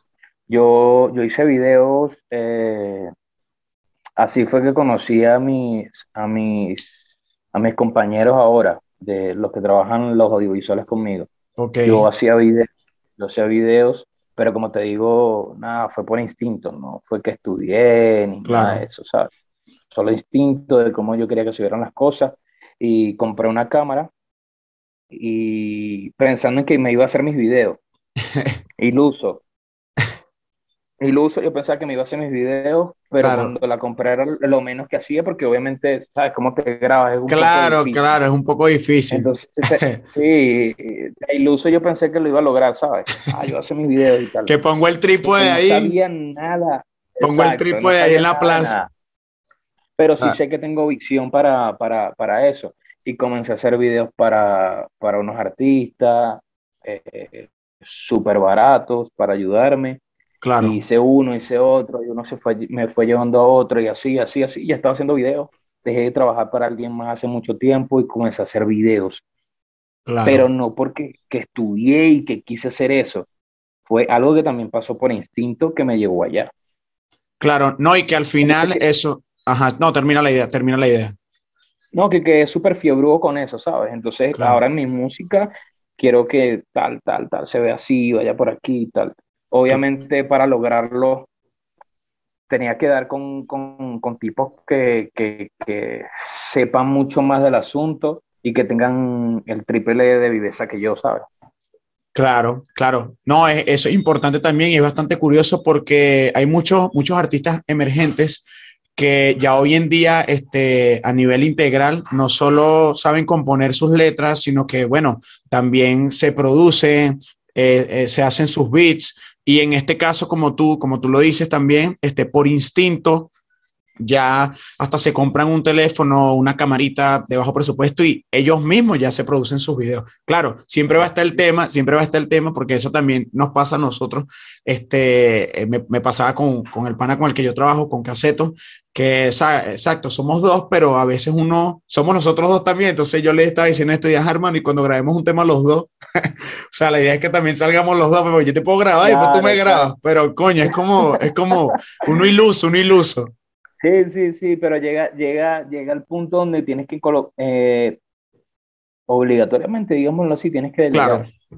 Yo, yo hice videos, eh, así fue que conocí a mis, a mis, a mis compañeros ahora, de los que trabajan los audiovisuales conmigo. Okay. Yo hacía videos, yo hacía videos, pero como te digo, nada, fue por instinto, no fue que estudié ni nada de eso, ¿sabes? Solo instinto de cómo yo quería que se vieran las cosas y compré una cámara y pensando en que me iba a hacer mis videos. Iluso. Iluso, yo pensaba que me iba a hacer mis videos, pero cuando la compré era lo menos que hacía, porque obviamente, ¿sabes cómo te grabas? Es un claro, claro, es un poco difícil. Entonces, sí, iluso yo pensé que lo iba a lograr, ¿sabes? Ah, yo hacer mis videos y tal. Que pongo el trípode ahí. No sabía nada. Pongo el trípode ahí en la plaza. Pero sí ah. sé que tengo visión para, para, para eso y comencé a hacer videos para, para unos artistas eh, súper baratos para ayudarme. Claro. hice uno, hice otro, y uno se fue, me fue llevando a otro, y así, así, así. Ya estaba haciendo videos. Dejé de trabajar para alguien más hace mucho tiempo y comencé a hacer videos. Claro. Pero no porque que estudié y que quise hacer eso. Fue algo que también pasó por instinto que me llevó allá. Claro, no, y que al final eso. Ajá, no, termina la idea, termina la idea. No, que quedé súper fiebrudo con eso, ¿sabes? Entonces, ahora en mi música quiero que tal, tal, tal, se vea así, vaya por aquí, tal. Obviamente, para lograrlo, tenía que dar con, con, con tipos que, que, que, sepan mucho más del asunto y que tengan el triple de viveza que yo, ¿sabes? Claro, claro. No, eso es importante también y es bastante curioso porque hay muchos, muchos artistas emergentes que ya hoy en día este, a nivel integral no solo saben componer sus letras, sino que, bueno, también se producen, eh, eh, se hacen sus beats. Y en este caso, como tú, como tú lo dices también, este, por instinto, ya hasta se compran un teléfono, una camarita de bajo presupuesto y ellos mismos ya se producen sus videos. Claro, siempre va a estar el tema, siempre va a estar el tema porque eso también nos pasa a nosotros. Este, eh, me, me pasaba con, con, el pana con el que yo trabajo, con Caseto, que exacto, somos dos, pero a veces uno, somos nosotros dos también. Entonces yo le estaba diciendo esto ya hermano y cuando grabemos un tema los dos, o sea, la idea es que también salgamos los dos, pero yo te puedo grabar y después tú me grabas, pero coño, es como, es como uno iluso, uno iluso. Sí, sí, sí, pero llega, llega, llega al punto donde tienes que colocar, eh, obligatoriamente, digámoslo así, tienes que delegar. Claro,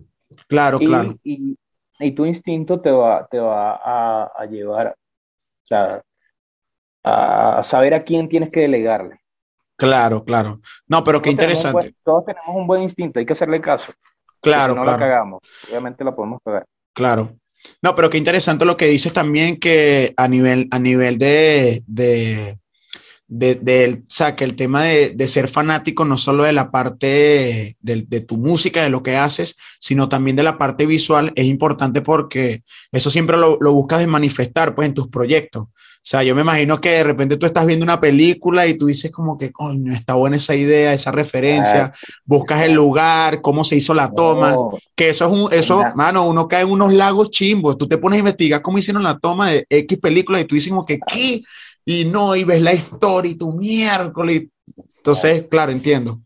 claro, claro. Y, y, tu instinto te va, te va a, a, llevar, o sea, a saber a quién tienes que delegarle. Claro, claro. No, pero qué interesante. todos tenemos un buen instinto, hay que hacerle caso. Claro, si no claro. la cagamos, obviamente la podemos pegar. Claro. No, pero qué interesante lo que dices también que a nivel, a nivel de, de, de, o sea, que el tema de, ser fanático no solo de la parte de, tu música, de lo que haces, sino también de la parte visual es importante porque eso siempre lo, lo buscas de manifestar pues en tus proyectos. O sea, yo me imagino que de repente tú estás viendo una película y tú dices como que, coño, está buena esa idea, esa referencia, buscas el lugar, cómo se hizo la toma, que eso es un, eso, mano, uno cae en unos lagos chimbos, tú te pones a investigar cómo hicieron la toma de X película y tú dices como que, ¿qué? Y no, y ves la historia y tu miércoles. Entonces, claro, entiendo.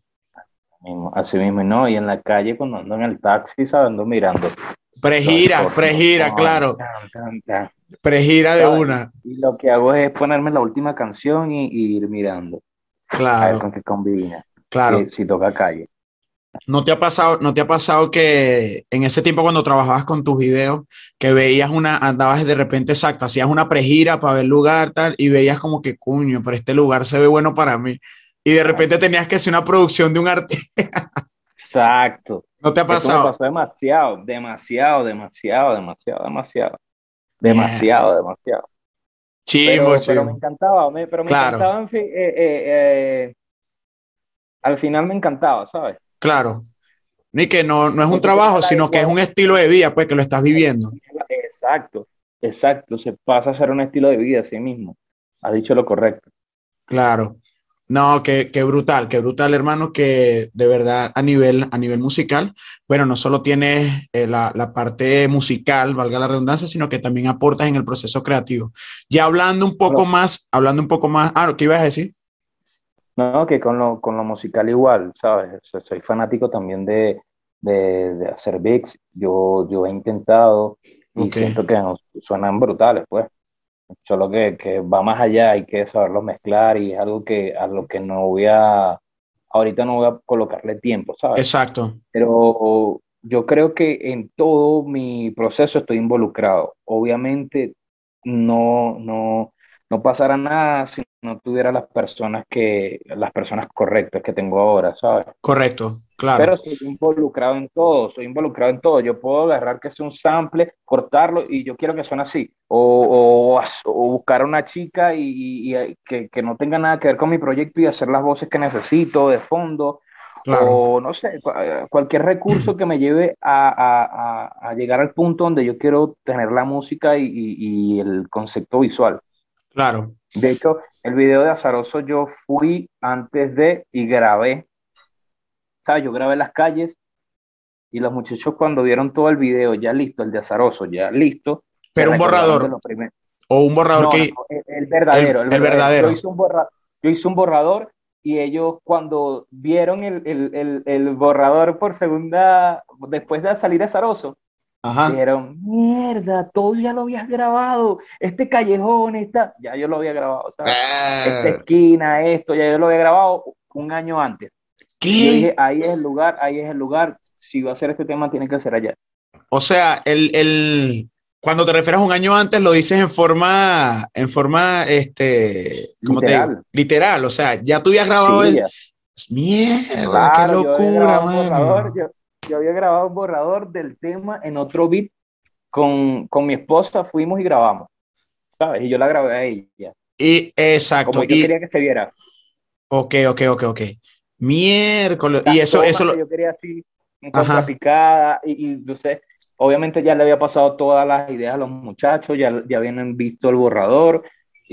Así mismo, no, y en la calle cuando ando en el taxi, ando mirando. Pregira, pregira, claro. Pregira de una. Y lo que hago es ponerme la última canción y, ir mirando. Claro. A ver con qué combina. Claro. Si, toca calle. ¿No te, ha pasado, ¿No te ha pasado que en ese tiempo cuando trabajabas con tus videos, que veías una, andabas de repente exacto, hacías una pregira para ver lugar tal, y veías como que, cuño, pero este lugar se ve bueno para mí. Y de repente tenías que hacer una producción de un artista. Exacto. ¿No te ha pasado? me pasó demasiado, demasiado, demasiado, demasiado, demasiado. Demasiado, demasiado. Chivo, pero, me encantaba, pero me encantaba, en fin, eh, eh, eh, al final me encantaba, ¿sabes? Claro. Ni que no, no es un trabajo, sino que es un estilo de vida, pues que lo estás viviendo. Exacto, exacto. Se pasa a ser un estilo de vida a sí mismo. Has dicho lo correcto. Claro. No, qué, brutal, qué brutal, hermano, que de verdad a nivel, a nivel musical, bueno, no solo tienes eh, la, parte musical, valga la redundancia, sino que también aportas en el proceso creativo. Ya hablando un poco más, hablando un poco más, ah, ¿qué ibas a decir? No, que con lo, con lo musical igual, ¿sabes? Soy fanático también de, hacer beats. Yo, yo he intentado y siento que suenan brutales, pues solo que, que, va más allá, hay que saberlo mezclar y es algo que a lo que no voy a, ahorita no voy a colocarle tiempo, ¿sabes? Exacto. Pero yo creo que en todo mi proceso estoy involucrado. Obviamente no, no, no pasará nada si no tuviera las personas que, las personas correctas que tengo ahora, ¿sabes? Correcto. Claro. Pero estoy involucrado en todo, estoy involucrado en todo. Yo puedo agarrar que sea un sample, cortarlo y yo quiero que suene así. O, o, buscar a una chica y, que, que, no tenga nada que ver con mi proyecto y hacer las voces que necesito de fondo. O no sé, cualquier recurso que me lleve a, a, a, llegar al punto donde yo quiero tener la música y, y el concepto visual. Claro. De hecho, el video de Azaroso yo fui antes de y grabé ¿sabes? Yo grabé las calles y los muchachos cuando vieron todo el video ya listo, el de Azaroso ya listo. Pero un borrador. O un borrador que... el, verdadero, el, verdadero. Yo, hice un yo hice un borrador y ellos cuando vieron el, el, borrador por segunda, después de salir a Zaroso, dijeron, mierda, todo ya lo habías grabado, este callejón, esta, ya yo lo había grabado, ¿sabes? Esta ah. esquina, esto, ya yo lo había grabado un año antes ahí es el lugar, ahí es el lugar. Si va a ser este tema, tiene que ser allá. O sea, el, el, cuando te refieres un año antes, lo dices en forma, en forma, este, ¿cómo literal. te Literal, o sea, ya tú habías grabado el... Mierda, qué locura, mano. Yo, yo, había grabado un borrador del tema en otro beat con, con mi esposa, fuimos y grabamos, ¿sabes? Y yo la grabé a ella. Y, exacto. Como yo quería que se viera. Ok, ok, ok, ok. Miércoles. y eso, eso Yo quería así, un picada, y, y entonces, obviamente ya le había pasado todas las ideas a los muchachos, ya, ya habían visto el borrador,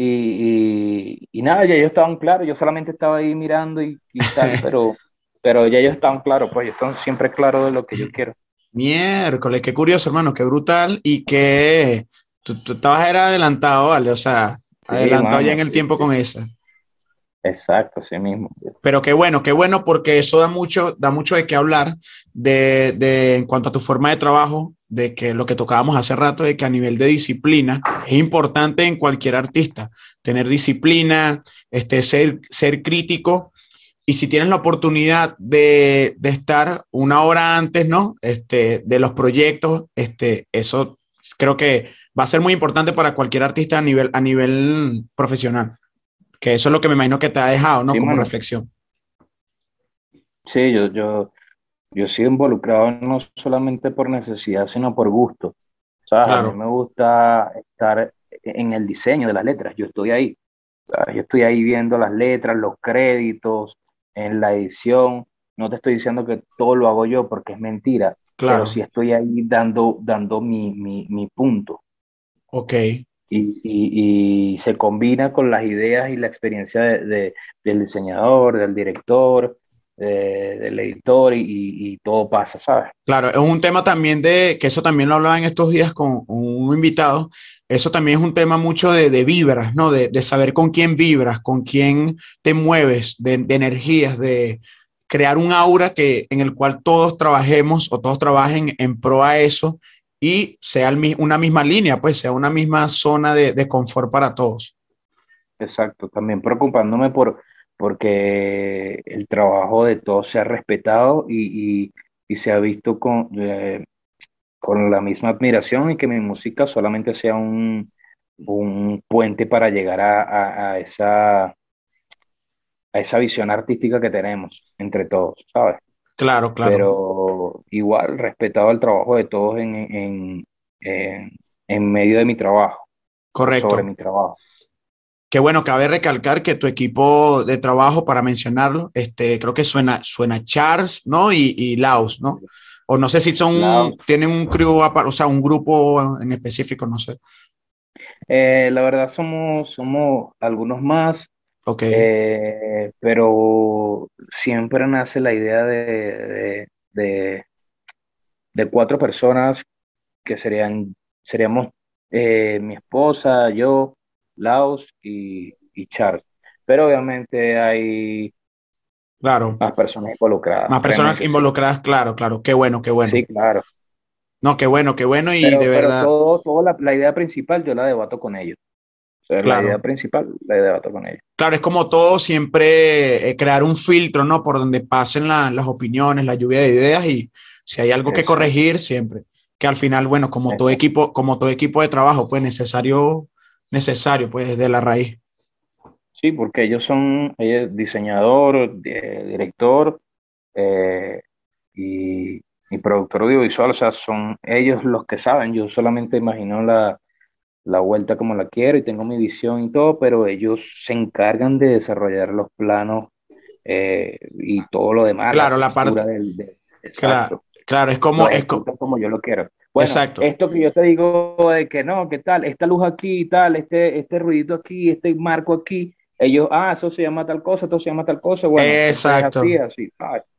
y, y, nada, ya ellos estaban claros, yo solamente estaba ahí mirando y, tal, pero, pero ya ellos estaban claros, pues ellos están siempre claros de lo que yo quiero. Miércoles, qué curioso, hermano, qué brutal, y que tú, estabas era adelantado, ¿vale? O sea, adelantado ya en el tiempo con esa. Exacto, sí mismo. Pero qué bueno, qué bueno porque eso da mucho, da mucho de qué hablar de, de, en cuanto a tu forma de trabajo, de que lo que tocábamos hace rato, de que a nivel de disciplina es importante en cualquier artista, tener disciplina, este, ser, ser crítico y si tienes la oportunidad de, de, estar una hora antes, ¿no? Este, de los proyectos, este, eso creo que va a ser muy importante para cualquier artista a nivel, a nivel profesional. Que eso es lo que me imagino que te ha dejado, ¿no? Como reflexión. Sí, yo, yo, yo sido involucrado no solamente por necesidad, sino por gusto. O sea, a mí me gusta estar en el diseño de las letras, yo estoy ahí. Yo estoy ahí viendo las letras, los créditos, en la edición. No te estoy diciendo que todo lo hago yo porque es mentira, claro. pero sí estoy ahí dando, dando mi, mi, mi punto. Ok. Y, y, y, se combina con las ideas y la experiencia de, del diseñador, del director, del editor y, y, todo pasa, ¿sabes? Claro, es un tema también de, que eso también lo hablaba en estos días con un invitado, eso también es un tema mucho de, de vibras, ¿no? De, de, saber con quién vibras, con quién te mueves, de, energías, de crear un aura que, en el cual todos trabajemos o todos trabajen en pro a eso y sea una misma línea, pues sea una misma zona de, confort para todos. Exacto, también preocupándome por, porque el trabajo de todos se ha respetado y, se ha visto con, eh, con la misma admiración y que mi música solamente sea un, puente para llegar a, esa, a esa visión artística que tenemos entre todos, ¿sabes? Claro, claro. Pero igual, respetado el trabajo de todos en, en medio de mi trabajo. Correcto. Sobre mi trabajo. Qué bueno, cabe recalcar que tu equipo de trabajo, para mencionarlo, este, creo que suena, suena Charles, ¿no? Y, y Laos, ¿no? O no sé si son, tienen un crew, o sea, un grupo en específico, no sé. Eh, la verdad somos, somos algunos más. Ok. Eh, pero siempre nace la idea de, de, de, cuatro personas que serían, seríamos eh, mi esposa, yo, Laos y, Charles. Pero obviamente hay claro. más personas involucradas. Más personas involucradas, claro, claro. Qué bueno, qué bueno. Sí, claro. No, qué bueno, qué bueno y de verdad. Todo, todo la, idea principal yo la debato con ellos. La idea principal la debato con ellos. Claro, es como todo siempre eh, crear un filtro, ¿no? Por donde pasen las opiniones, la lluvia de ideas y si hay algo que corregir, siempre. Que al final, bueno, como todo equipo, como todo equipo de trabajo, pues necesario necesario, pues, desde la raíz. Sí, porque ellos son diseñador, director eh, y, productor audiovisual, o sea, son ellos los que saben. Yo solamente imagino la, vuelta como la quiero y tengo mi visión y todo, pero ellos se encargan de desarrollar los planos eh, y todo lo demás. Claro, la, parte. Del, claro, claro, es como, es como yo lo quiero. Bueno, Exacto. esto que yo te digo de que no, que tal, esta luz aquí y tal, este, este ruidito aquí, este marco aquí, ellos, ah, eso se llama tal cosa, esto se llama tal cosa, bueno, Exacto. así, así,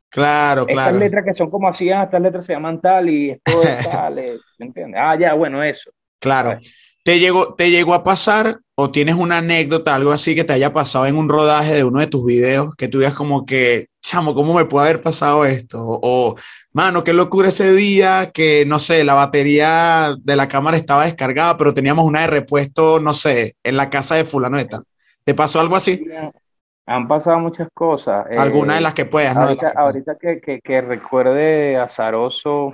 Claro, claro. Estas letras que son como así, ah, estas letras se llaman tal y esto es tal, eh, ¿entiendes? Ah, ya, bueno, eso. Claro. ¿Te llegó, ¿Te llegó a pasar o tienes una anécdota, algo así que te haya pasado en un rodaje de uno de tus videos, que tú digas como que, chamo, ¿cómo me puede haber pasado esto? O, mano, qué locura ese día que, no sé, la batería de la cámara estaba descargada, pero teníamos una de repuesto, no sé, en la casa de fulaneta. ¿Te pasó algo así? Han pasado muchas cosas. Alguna de eh, las que puedas, ¿no? Ahorita, que, que, recuerde azaroso,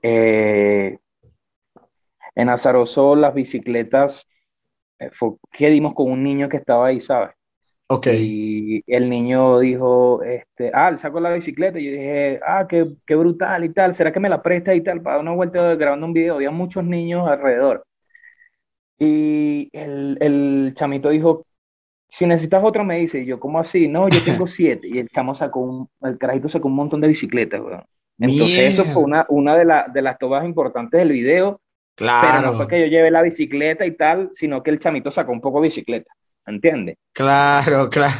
eh, en Azaroso las bicicletas, eh, que dimos con un niño que estaba ahí, ¿sabes? Ok. Y el niño dijo, este, ah, le saco la bicicleta. Y yo dije, ah, qué, qué brutal y tal. ¿Será que me la presta y tal? Para dar una vuelta grabando un video. Había muchos niños alrededor. Y el, el chamito dijo, si necesitas otro, me dice. Y yo, ¿cómo así? No, yo tengo siete. Y el chamo sacó un, el carajito sacó un montón de bicicletas, Entonces, eso fue una, una de, de las tomas importantes del video Claro. Pero no fue que yo lleve la bicicleta y tal, sino que el chamito sacó un poco de bicicleta. ¿Entiendes? Claro, claro.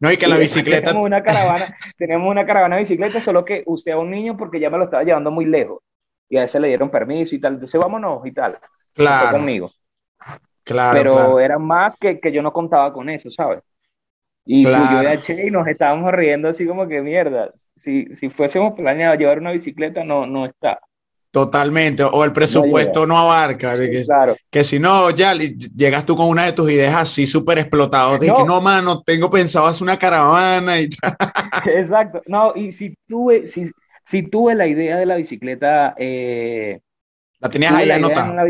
No, y que la bicicleta. Tenemos una caravana, tenemos una caravana de bicicleta, solo que usted a un niño porque ya me lo estaba llevando muy lejos. Y a ese le dieron permiso y tal. Entonces vámonos y tal. Claro. conmigo. Claro. Pero era más que, que yo no contaba con eso, ¿sabes? Y yo de H y nos estábamos riendo así como que mierda. Si, si fuésemos planeado llevar una bicicleta, no, no está. Totalmente, o el presupuesto no, abarca. que, claro. que si no, ya llegas tú con una de tus ideas así súper explotadas, de no. que no, mano, tengo pensado hacer una caravana y tal. Exacto, no, y si tuve, si, si tuve la idea de la bicicleta, eh, la tenías ahí anotada. La,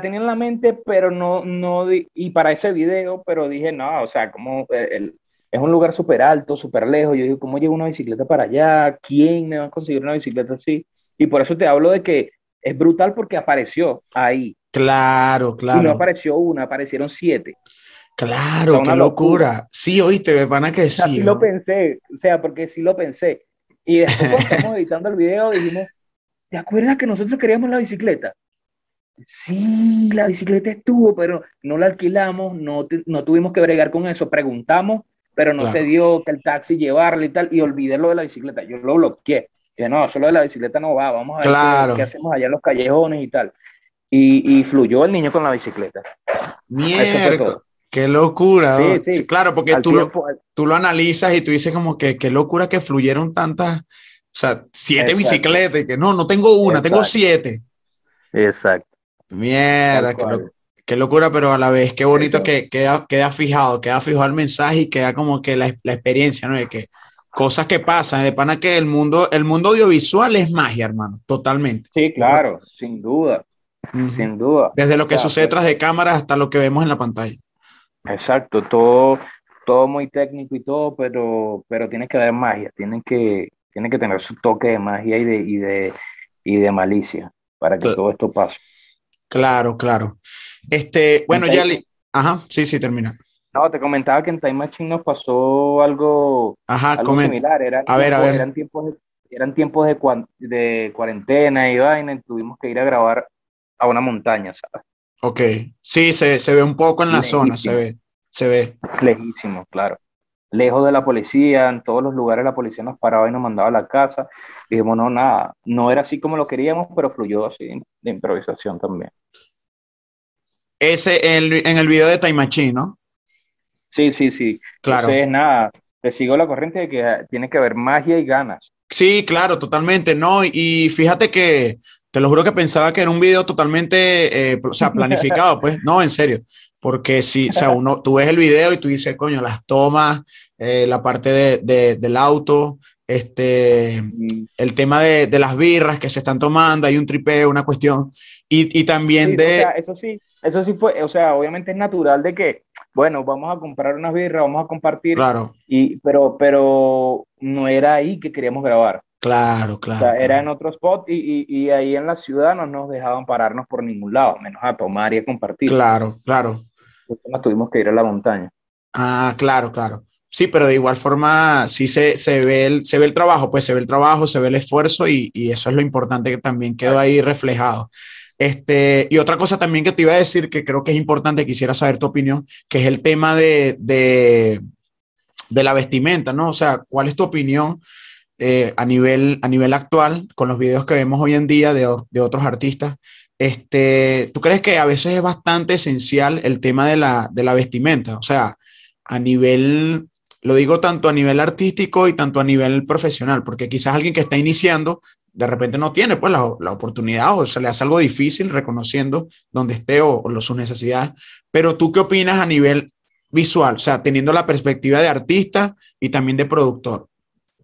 tenía en la mente, pero no, no, y para ese video, pero dije, no, o sea, como eh, es un lugar súper alto, súper lejos, yo digo, ¿cómo llevo una bicicleta para allá? ¿Quién me va a conseguir una bicicleta así? Y por eso te hablo de que es brutal porque apareció ahí. Claro, claro. Y no apareció una, aparecieron siete. Claro, qué locura. Sí, oíste, me van a que sí. Así lo pensé, o sea, porque sí lo pensé. Y después cuando estamos editando el video dijimos, ¿te acuerdas que nosotros queríamos la bicicleta? Sí, la bicicleta estuvo, pero no la alquilamos, no, no tuvimos que bregar con eso. Preguntamos, pero no se dio que el taxi llevarle y tal, y olvidé lo de la bicicleta. Yo lo bloqueé. Dije, no, solo de la bicicleta no va, vamos a ver qué, hacemos allá en los callejones y tal. Y, fluyó el niño con la bicicleta. Mierda. Qué locura. Sí, sí. claro, porque tú lo, tú lo analizas y tú dices como que qué locura que fluyeron tantas, o sea, siete bicicletas y que no, no tengo una, tengo siete. Exacto. Mierda, qué, locura, pero a la vez qué bonito que queda, queda fijado, queda fijado el mensaje y queda como que la, la experiencia, ¿no? De que cosas que pasan, de pana que el mundo, el mundo audiovisual es magia, hermano, totalmente. Sí, claro, sin duda, sin duda. Desde lo que sucede pues tras de cámaras hasta lo que vemos en la pantalla. Exacto, todo, todo muy técnico y todo, pero, pero tiene que haber magia, tiene que, tiene que tener su toque de magia y de, y de, y de malicia para que todo esto pase. Claro, claro. Este, bueno, ya, ajá, sí, sí, termina. No, te comentaba que en Time Machine nos pasó algo, ajá, similar. Eran a ver, a ver. Eran tiempos, de, eran tiempos de, de cuarentena y vaina, y tuvimos que ir a grabar a una montaña, ¿sabes? Ok, sí, se, se ve un poco en la zona, se ve, se ve. Lejísimo, claro. Lejos de la policía, en todos los lugares la policía nos paraba y nos mandaba a la casa. Dijimos, no, nada, no era así como lo queríamos, pero fluyó así de improvisación también. Ese en, en el video de Time Machine, ¿no? Sí, sí, sí. Claro. Entonces, nada, te sigo la corriente de que tiene que haber magia y ganas. Sí, claro, totalmente, ¿no? Y fíjate que te lo juro que pensaba que era un video totalmente, eh, o sea, planificado, pues, no, en serio. Porque si, o sea, uno, tú ves el video y tú dices, coño, las tomas, eh, la parte de, del auto, este, el tema de, de, las birras que se están tomando, hay un tripeo, una cuestión, y, y también de... O sea, eso sí, eso sí fue, o sea, obviamente es natural de que, bueno, vamos a comprar unas birras, vamos a compartir. Claro. Y, pero, pero no era ahí que queríamos grabar. Claro, claro. O sea, era en otro spot y, y, y, ahí en la ciudad no nos dejaban pararnos por ningún lado, menos a tomar y a compartir. Claro, claro. Tuvimos que ir a la montaña. Ah, claro, claro. Sí, pero de igual forma sí se, se, ve el, se ve el trabajo, pues se ve el trabajo, se ve el esfuerzo y, y eso es lo importante que también quedó ahí reflejado. Este, y otra cosa también que te iba a decir, que creo que es importante, quisiera saber tu opinión, que es el tema de, de, de la vestimenta, ¿no? O sea, ¿cuál es tu opinión eh, a, nivel, a nivel actual con los videos que vemos hoy en día de, de, otros artistas? Este, ¿Tú crees que a veces es bastante esencial el tema de la, de la vestimenta? O sea, a nivel, lo digo tanto a nivel artístico y tanto a nivel profesional, porque quizás alguien que está iniciando de repente no tiene pues la, la, oportunidad o se le hace algo difícil reconociendo donde esté o, o, sus necesidades. Pero tú qué opinas a nivel visual, o sea, teniendo la perspectiva de artista y también de productor.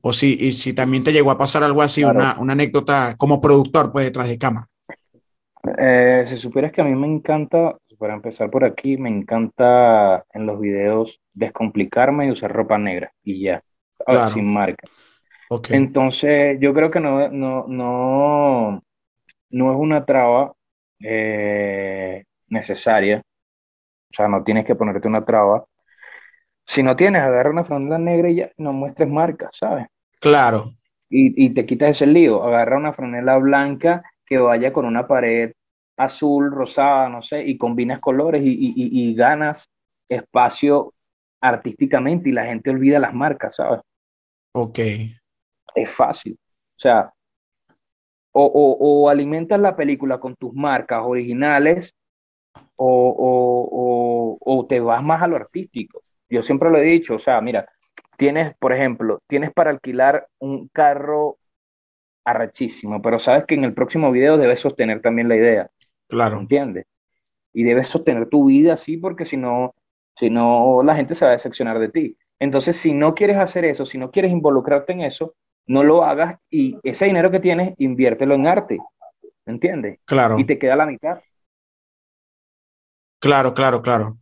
O si, y si también te llegó a pasar algo así, claro. una, una, anécdota como productor, pues detrás de cámara. Eh, si supieras que a mí me encanta, para empezar por aquí, me encanta en los videos descomplicarme y usar ropa negra y ya, claro. sin marca. Okay. Entonces, yo creo que no, no, no, no es una traba eh, necesaria. O sea, no tienes que ponerte una traba. Si no tienes, agarra una franela negra y ya no muestres marcas, ¿sabes? Claro. Y, y, te quitas ese lío. Agarra una franela blanca que vaya con una pared azul, rosada, no sé, y combinas colores y, y, y ganas espacio artísticamente y la gente olvida las marcas, ¿sabes? Ok es fácil. O sea, o, o, o alimentas la película con tus marcas originales o, o, te vas más a lo artístico. Yo siempre lo he dicho, o sea, mira, tienes, por ejemplo, tienes para alquilar un carro arrachísimo, pero sabes que en el próximo video debes sostener también la idea. Claro. ¿Entiendes? Y debes sostener tu vida así porque si no, si no, la gente se va a decepcionar de ti. Entonces, si no quieres hacer eso, si no quieres involucrarte en eso, no lo hagas y ese dinero que tienes, inviértelo en arte. ¿Me entiendes? Claro. Y te queda la mitad. Claro, claro, claro.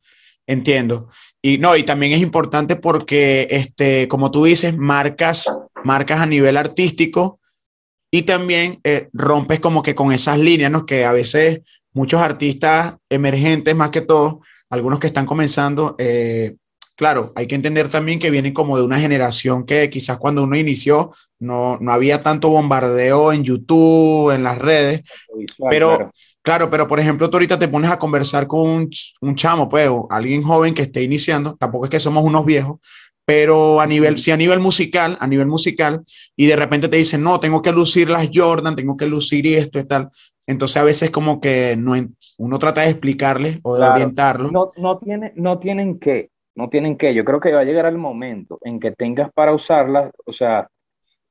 Entiendo. Y no, y también es importante porque, este, como tú dices, marcas, marcas a nivel artístico y también eh, rompes como que con esas líneas, ¿no? Que a veces muchos artistas emergentes, más que todo, algunos que están comenzando, eh, claro, hay que entender también que vienen como de una generación que quizás cuando uno inició no, no había tanto bombardeo en YouTube, en las redes, pero claro. pero por ejemplo, tú ahorita te pones a conversar con un, un chamo, pues, alguien joven que esté iniciando, tampoco es que somos unos viejos, pero a nivel, si a nivel musical, a nivel musical, y de repente te dicen, no, tengo que lucir las Jordan, tengo que lucir esto y tal. Entonces a veces como que no, uno trata de explicarle o de orientarlo. No, no, tiene, no tienen que, no tienen que. Yo creo que va a llegar el momento en que tengas para usarlas, o sea,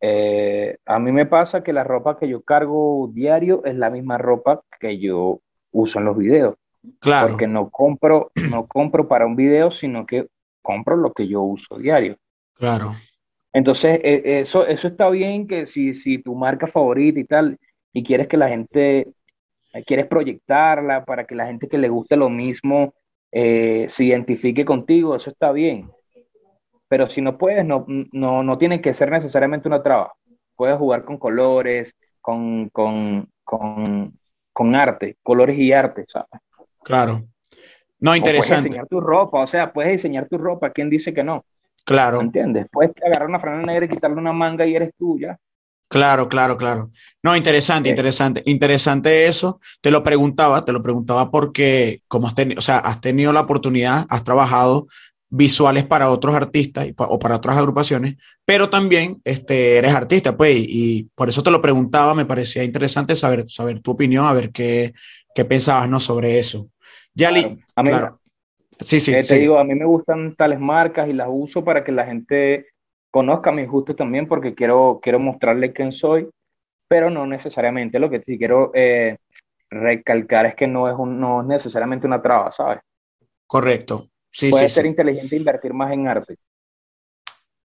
eh, a mí me pasa que la ropa que yo cargo diario es la misma ropa que yo uso en los videos. Claro. Porque no compro, no compro para un video, sino que compro lo que yo uso diario. Claro. Entonces, e, eso, eso está bien que si, si tu marca favorita y tal, y quieres que la gente, quieres proyectarla para que la gente que le guste lo mismo eh, se identifique contigo, eso está bien. Pero si no puedes, no, no, no tiene que ser necesariamente una traba. Puedes jugar con colores, con, con, con, con arte, colores y arte, ¿sabes? Claro. No, interesante. puedes diseñar tu ropa, o sea, puedes diseñar tu ropa. ¿Quién dice que no? Claro. ¿Entiendes? Puedes agarrar una franela negra y quitarle una manga y eres tuya. Claro, claro, claro. No, interesante, interesante. Interesante eso. Te lo preguntaba, te lo preguntaba porque como has tenido, o sea, has tenido la oportunidad, has trabajado visuales para otros artistas o para otras agrupaciones, pero también este, eres artista, pues, y, por eso te lo preguntaba, me parecía interesante saber, saber tu opinión, a ver qué, qué pensabas, ¿no? Sobre eso. Ya a mí, Sí, sí, eh, Te digo, a mí me gustan tales marcas y las uso para que la gente conozca mis gustos también porque quiero, quiero mostrarle quién soy, pero no necesariamente. Lo que sí quiero eh, recalcar es que no es, un, no es necesariamente una traba, ¿sabes? Correcto. Sí, Puede ser inteligente invertir más en arte.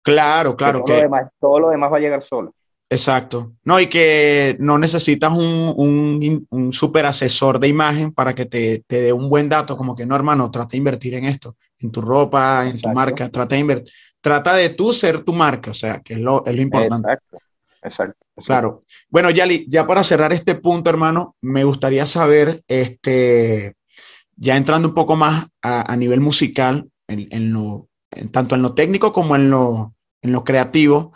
Claro, claro. Que todo, Lo demás, todo lo demás va a llegar solo. Exacto. No, y que no necesitas un, un, un super asesor de imagen para que te, te dé un buen dato, como que no, hermano, trata de invertir en esto, en tu ropa, en tu marca, trata de invertir, trata de tú ser tu marca, o sea, que es lo, es lo importante. Exacto. Exacto, Claro. Bueno, Yali, ya para cerrar este punto, hermano, me gustaría saber, este, ya entrando un poco más a, a nivel musical, en, en lo, en, tanto en lo técnico como en lo, en lo creativo,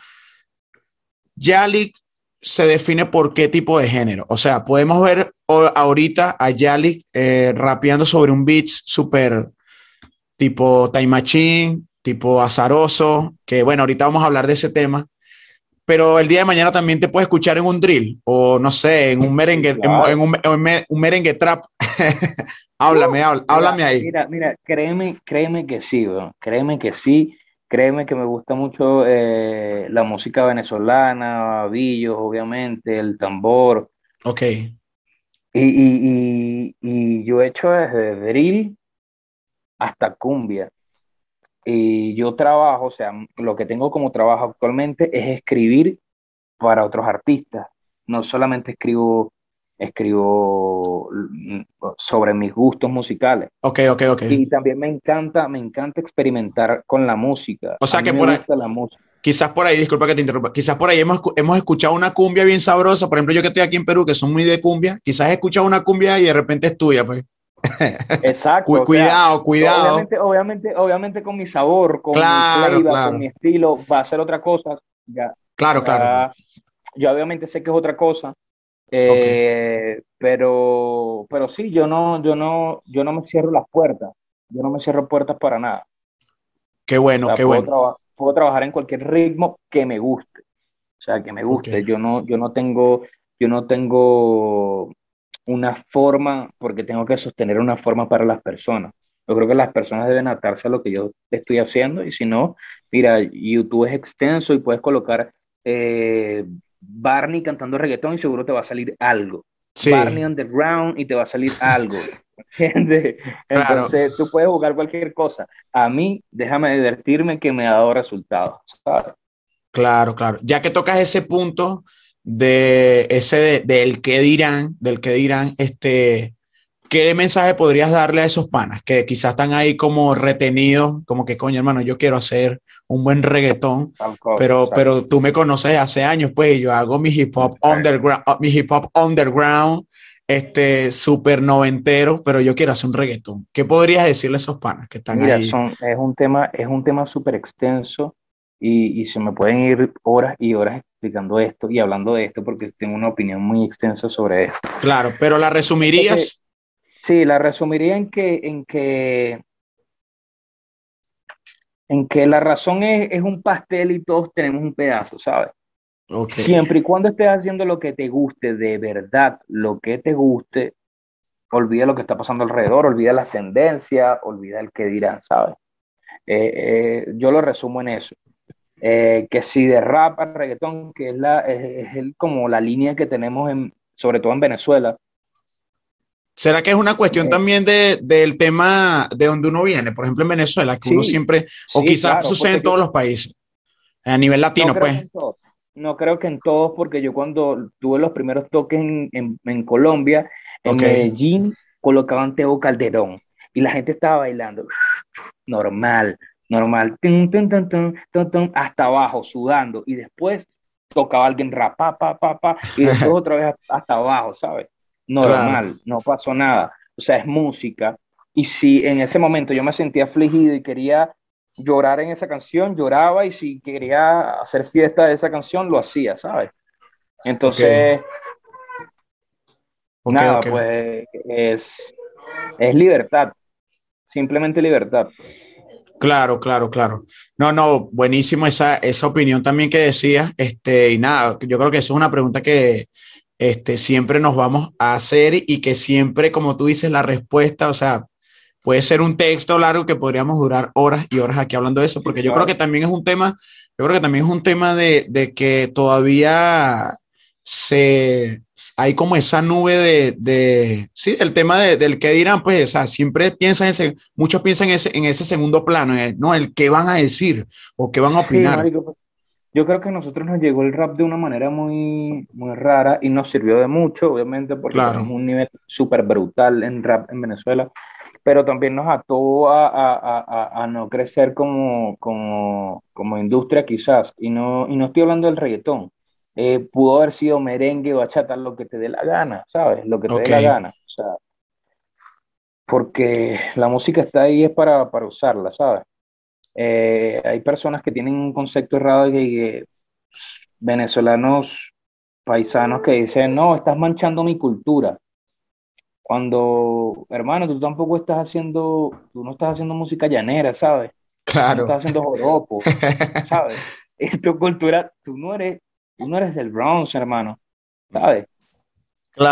Yalik se define por qué tipo de género. O sea, podemos ver ahorita a Yalik eh, rapeando sobre un beat súper tipo Time Machine, tipo azaroso, que bueno, ahorita vamos a hablar de ese tema. Pero el día de mañana también te puedes escuchar en un drill o no sé, en un merengue, en, un, merengue trap. háblame, háblame ahí. Mira, mira, créeme, créeme que sí, créeme que sí Créeme que me gusta mucho eh, la música venezolana, Billos, obviamente, el tambor. Ok. Y, y, yo he hecho desde drill hasta cumbia. Y yo trabajo, o sea, lo que tengo como trabajo actualmente es escribir para otros artistas. No solamente escribo escribo sobre mis gustos musicales. Ok, ok, ok. Y también me encanta, me encanta experimentar con la música. O sea que por ahí, quizás por ahí, disculpa que te interrumpa, quizás por ahí hemos, hemos escuchado una cumbia bien sabrosa, por ejemplo, yo que estoy aquí en Perú, que son muy de cumbia, quizás he escuchado una cumbia y de repente es tuya, pues. Exacto. cuidado, cuidado. Obviamente, obviamente, obviamente con mi sabor, con mi con mi estilo, va a ser otra cosa. Ya, claro, claro. Yo obviamente sé que es otra cosa, eh, pero, pero sí, yo no, yo no, yo no me cierro las puertas. Yo no me cierro puertas para nada. Qué bueno, qué puedo bueno. puedo trabajar en cualquier ritmo que me guste. O sea, que me guste. Yo no, yo no tengo, yo no tengo una forma, porque tengo que sostener una forma para las personas. Yo creo que las personas deben adaptarse a lo que yo estoy haciendo y si no, mira, YouTube es extenso y puedes colocar eh, Barney cantando reggaetón y seguro te va a salir algo. Barney Underground y te va a salir algo. ¿Entiendes? Entonces tú puedes jugar cualquier cosa. A mí, déjame divertirme que me ha dado resultados. Claro, claro. Ya que tocas ese punto de ese del que dirán, del que dirán, este, ¿qué mensaje podrías darle a esos panas que quizás están ahí como retenidos, como que coño hermano, yo quiero hacer un buen reggaetón, pero, pero tú me conoces hace años, pues yo hago mi hip hop underground, mi hip hop underground, este, súper noventero, pero yo quiero hacer un reggaetón. ¿Qué podrías decirle a esos panas que están Mira, ahí? son- es un tema, es un tema súper extenso y, y se me pueden ir horas y horas explicando esto y hablando de esto porque tengo una opinión muy extensa sobre esto. Claro, pero la resumirías. Sí, la resumiría en que, en que, en que la razón es, es un pastel y todos tenemos un pedazo, ¿sabes? Siempre y cuando estés haciendo lo que te guste, de verdad, lo que te guste, olvida lo que está pasando alrededor, olvida las tendencias, olvida el que dirán, ¿sabes? Eh, eh, yo lo resumo en eso. Eh, que si de rap a reggaetón, que es, la, es, es el- como la línea que tenemos, en, sobre todo en Venezuela, ¿Será que es una cuestión Eh. también de, del tema de donde uno viene? Por ejemplo, en Venezuela, que uno siempre, o sí, quizás claro, sucede en todos los países, a nivel latino, no pues. No creo que en todos, porque yo cuando tuve los primeros toques en, en- en Colombia, en. Medellín, colocaban Teo Calderón y la gente estaba bailando normal, normal, tun, tun, tun, hasta abajo, sudando, y después tocaba alguien rap, pa, pa, pa, pa, y después otra vez hasta abajo, ¿sabes? Normal, no pasó nada. O sea, es música. Y si en ese momento yo me sentía afligido y quería llorar en esa canción, lloraba y si quería hacer fiesta de esa canción, lo hacía, ¿sabes? Entonces, Ok, nada, ok. pues es, es libertad, simplemente libertad. Claro, claro, claro. No, no, buenísimo esa, esa opinión también que decías. Este, y nada, yo creo que eso es una pregunta que este, siempre nos vamos a hacer y que siempre, como tú dices, la respuesta, o sea, puede ser un texto largo que podríamos durar horas y horas aquí hablando de eso, porque yo creo que también es un tema, yo creo que también es un tema de, de que todavía se hay como esa nube de, de sí, el tema de- del que dirán, pues, o sea, siempre piensan en ese, muchos piensan en ese, en ese segundo plano, no, el qué van a decir o qué van a Sí, opinar. marico, pues, yo creo que a nosotros nos llegó el rap de una manera muy, muy rara y nos sirvió de mucho, obviamente, porque Claro. tenemos un nivel súper brutal en rap en Venezuela, pero también nos ató a, a- a- a- no crecer como, como, como industria quizás, y no, y no estoy hablando del reggaetón. Eh, pudo haber sido merengue o bachata, lo que te dé la gana, ¿sabes? Lo que te dé la gana. O sea, porque la música está ahí es para, para usarla, ¿sabes? Eh, hay personas que tienen un concepto errado de que, que venezolanos paisanos que dicen, no, estás manchando mi cultura. Cuando, hermano, tú tampoco estás haciendo, tú no estás haciendo música llanera, ¿sabes? Tú no Claro. estás haciendo joropo, ¿sabes? Es tu cultura, tú no eres, tú no eres del Bronx, hermano, ¿sabes?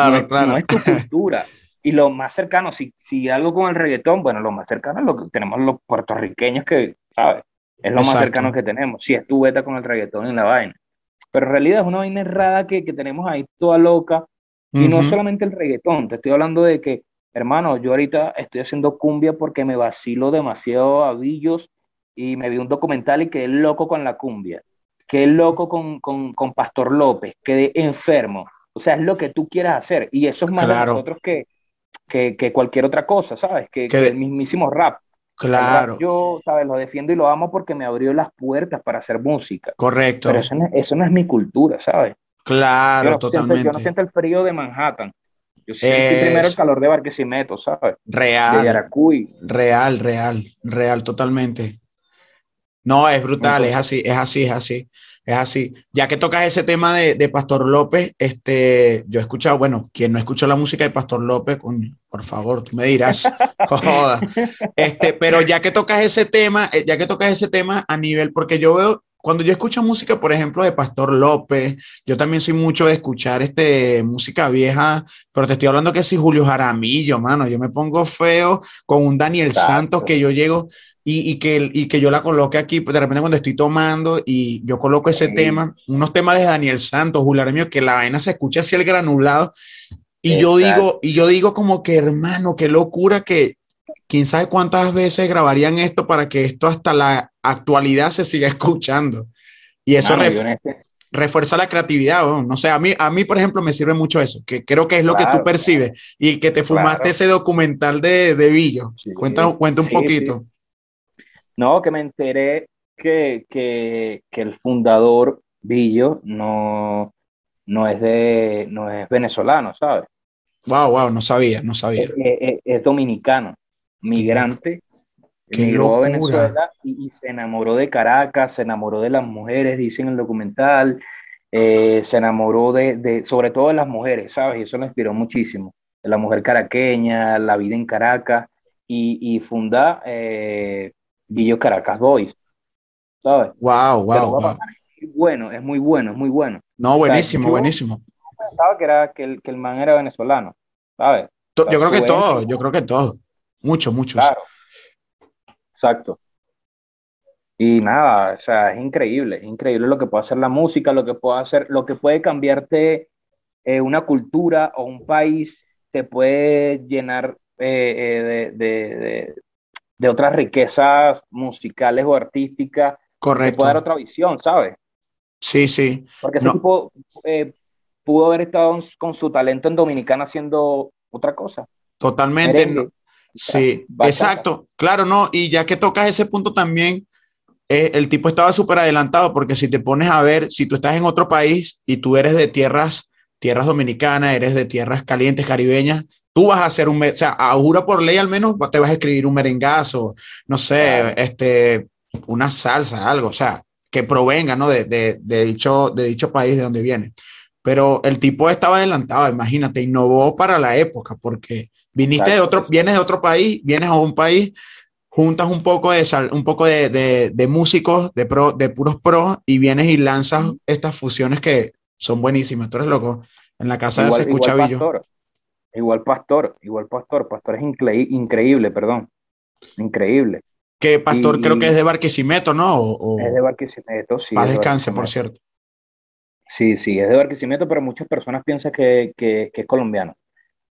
No Claro, es, claro. no es tu cultura. Y lo más cercano, si, si algo con el reggaetón, bueno, lo más cercano es lo que tenemos los puertorriqueños que, ¿sabes? Es lo más cercano que tenemos. Si es tu beta con el reggaetón en la vaina. Pero en realidad es una vaina errada que, que tenemos ahí toda loca. Y no solamente el reggaetón, te estoy hablando de que, hermano, yo ahorita estoy haciendo cumbia porque me vacilo demasiado a Billos y me vi un documental y quedé loco con la cumbia. Quedé loco con, con, con Pastor López, quedé enfermo. O sea, es lo que tú quieras hacer. Y eso es más Claro. de nosotros que, que, que cualquier otra cosa, ¿sabes? Que, Que el mismísimo rap. Claro, yo, ¿sabes? Lo defiendo y lo amo porque me abrió las puertas para hacer música. correcto. Pero eso no, eso no es mi cultura, ¿sabes? Yo Claro, siento, yo no totalmente. siento el frío de Manhattan. Yo siento Es- primero el calor de Barquisimeto, ¿sabes? De Real, Yaracuy. real, real, real, totalmente. No, es brutal, es así, es así, es así, es así. Ya que tocas ese tema de, de Pastor López, este, yo he escuchado, bueno, quien no escuchó la música de Pastor López, con, por favor, tú me dirás, joda. Este, pero ya que tocas ese tema, eh, ya que tocas ese tema a nivel, porque yo veo, cuando yo escucho música, por ejemplo, de Pastor López, yo también soy mucho de escuchar este, música vieja, pero te estoy hablando que si Julio Jaramillo, mano, yo me pongo feo con un Daniel Exacto. Santos que yo llego y, y que, y que yo la coloque aquí, pues, de repente cuando estoy tomando y yo coloco ese Sí. tema, unos temas de Daniel Santos, Julio Jaramillo, que la vaina se escucha así el granulado. Y yo digo, y yo digo como que hermano, qué locura que quién sabe cuántas veces grabarían esto para que esto hasta la actualidad se siga escuchando. Y eso Mano, ref- este- refuerza la creatividad, ¿no? No sé, a mí, a mí, por ejemplo, me sirve mucho eso, que creo que es lo que tú Claro, percibes y que te fumaste Claro. ese documental de, de Villo. Sí. Cuenta, cuenta un Sí, poquito. No, que me enteré que, que, que el fundador Billo no, no es de, no es venezolano, ¿sabes? Wow, wow, no sabía, no sabía. Es, dominicano, migrante, emigró a Venezuela y, se enamoró de Caracas, se enamoró de las mujeres, dicen en el documental, eh, se enamoró de, sobre todo de las mujeres, ¿sabes? Y eso le inspiró muchísimo. De la mujer caraqueña, la vida en Caracas, y, funda eh, Guillo Caracas Boys, ¿sabes? Wow, wow, wow. Es muy bueno, es muy bueno, es muy bueno. No, buenísimo, buenísimo. Pensaba que, era, que, el, que el man era venezolano, ¿sabes? yo creo que todo, yo creo que todo. Mucho, mucho. Claro. Exacto. Y nada, o sea, es increíble, es increíble lo que puede hacer la música, lo que puede hacer, lo que puede cambiarte eh, una cultura o un país, te puede llenar eh, eh, de, otras riquezas musicales o artísticas. Correcto. Puede dar otra visión, ¿sabes? Sí, sí. Porque ese tipo pudo haber estado con su talento en Dominicana haciendo otra cosa. Totalmente. Sí, exacto, claro, no, y ya que tocas ese punto también, eh, el tipo estaba súper adelantado porque si te pones a ver, si tú estás en otro país y tú eres de tierras, tierras dominicanas, eres de tierras calientes, caribeñas, tú vas a hacer un, o sea, a jura por ley al menos te vas a escribir un merengazo, no sé, este, una salsa, algo, o sea, que provenga, ¿no? De, de, de, dicho, de dicho país de donde viene. Pero el tipo estaba adelantado, imagínate, innovó para la época porque Viniste de otro, vienes de otro país, vienes a un país, juntas un poco de un poco de, de, músicos, de pro, de puros pros, y vienes y lanzas estas fusiones que son buenísimas. Tú eres loco. En la casa igual, se escucha pastor, igual pastor, igual pastor, pastor es increíble, perdón. Increíble. Que pastor creo que es de Barquisimeto, ¿no? es de Barquisimeto, sí. Paz descanse, por cierto. Sí, sí, es de Barquisimeto, pero muchas personas piensan que, que, que es colombiano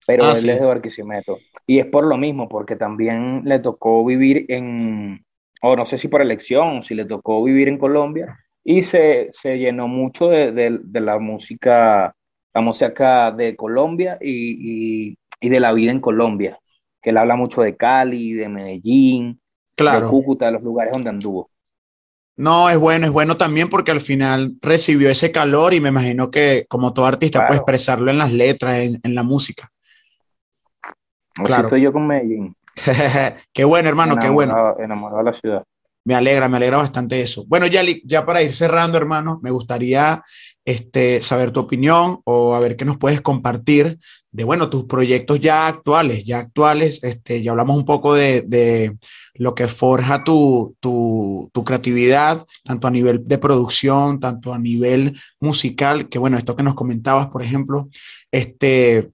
pero ah, él es de Barquisimeto. Y es por lo mismo, porque también le tocó vivir en, o no sé si por elección, si le tocó vivir en Colombia, y se, se llenó mucho de, de, la música, la música de Colombia y, y, y, de la vida en Colombia, que él habla mucho de Cali, de Medellín, claro. de Cúcuta, de los lugares donde anduvo. No, es bueno, es bueno también porque al final recibió ese calor y me imagino que como todo artista puede expresarlo en las letras, en, en la música. Claro. estoy yo con Medellín. qué bueno, hermano, qué bueno. Enamorado de la ciudad. Me alegra, me alegra bastante eso. Bueno, ya, ya para ir cerrando, hermano, me gustaría este, saber tu opinión o a ver qué nos puedes compartir de, bueno, tus proyectos ya actuales, ya actuales. Este, ya hablamos un poco de, de lo que forja tu, tu, tu, creatividad, tanto a nivel de producción, tanto a nivel musical, que bueno, esto que nos comentabas, por ejemplo, este,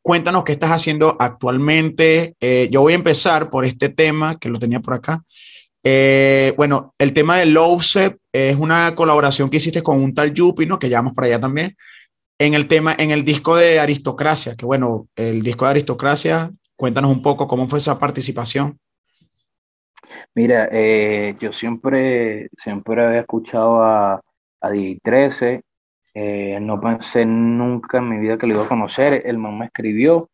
Cuéntanos qué estás haciendo actualmente. Eh, yo voy a empezar por este tema que lo tenía por acá. Eh, bueno, el tema de Lovesep es una colaboración que hiciste con un tal Yupi, ¿no? Que llevamos para allá también. En el tema, en el disco de Aristocracia, que bueno, el disco de Aristocracia, cuéntanos un poco cómo fue esa participación. Mira, eh, yo siempre, siempre había escuchado a, a 13 eh, no pensé nunca en mi vida que lo iba a conocer. El man me escribió,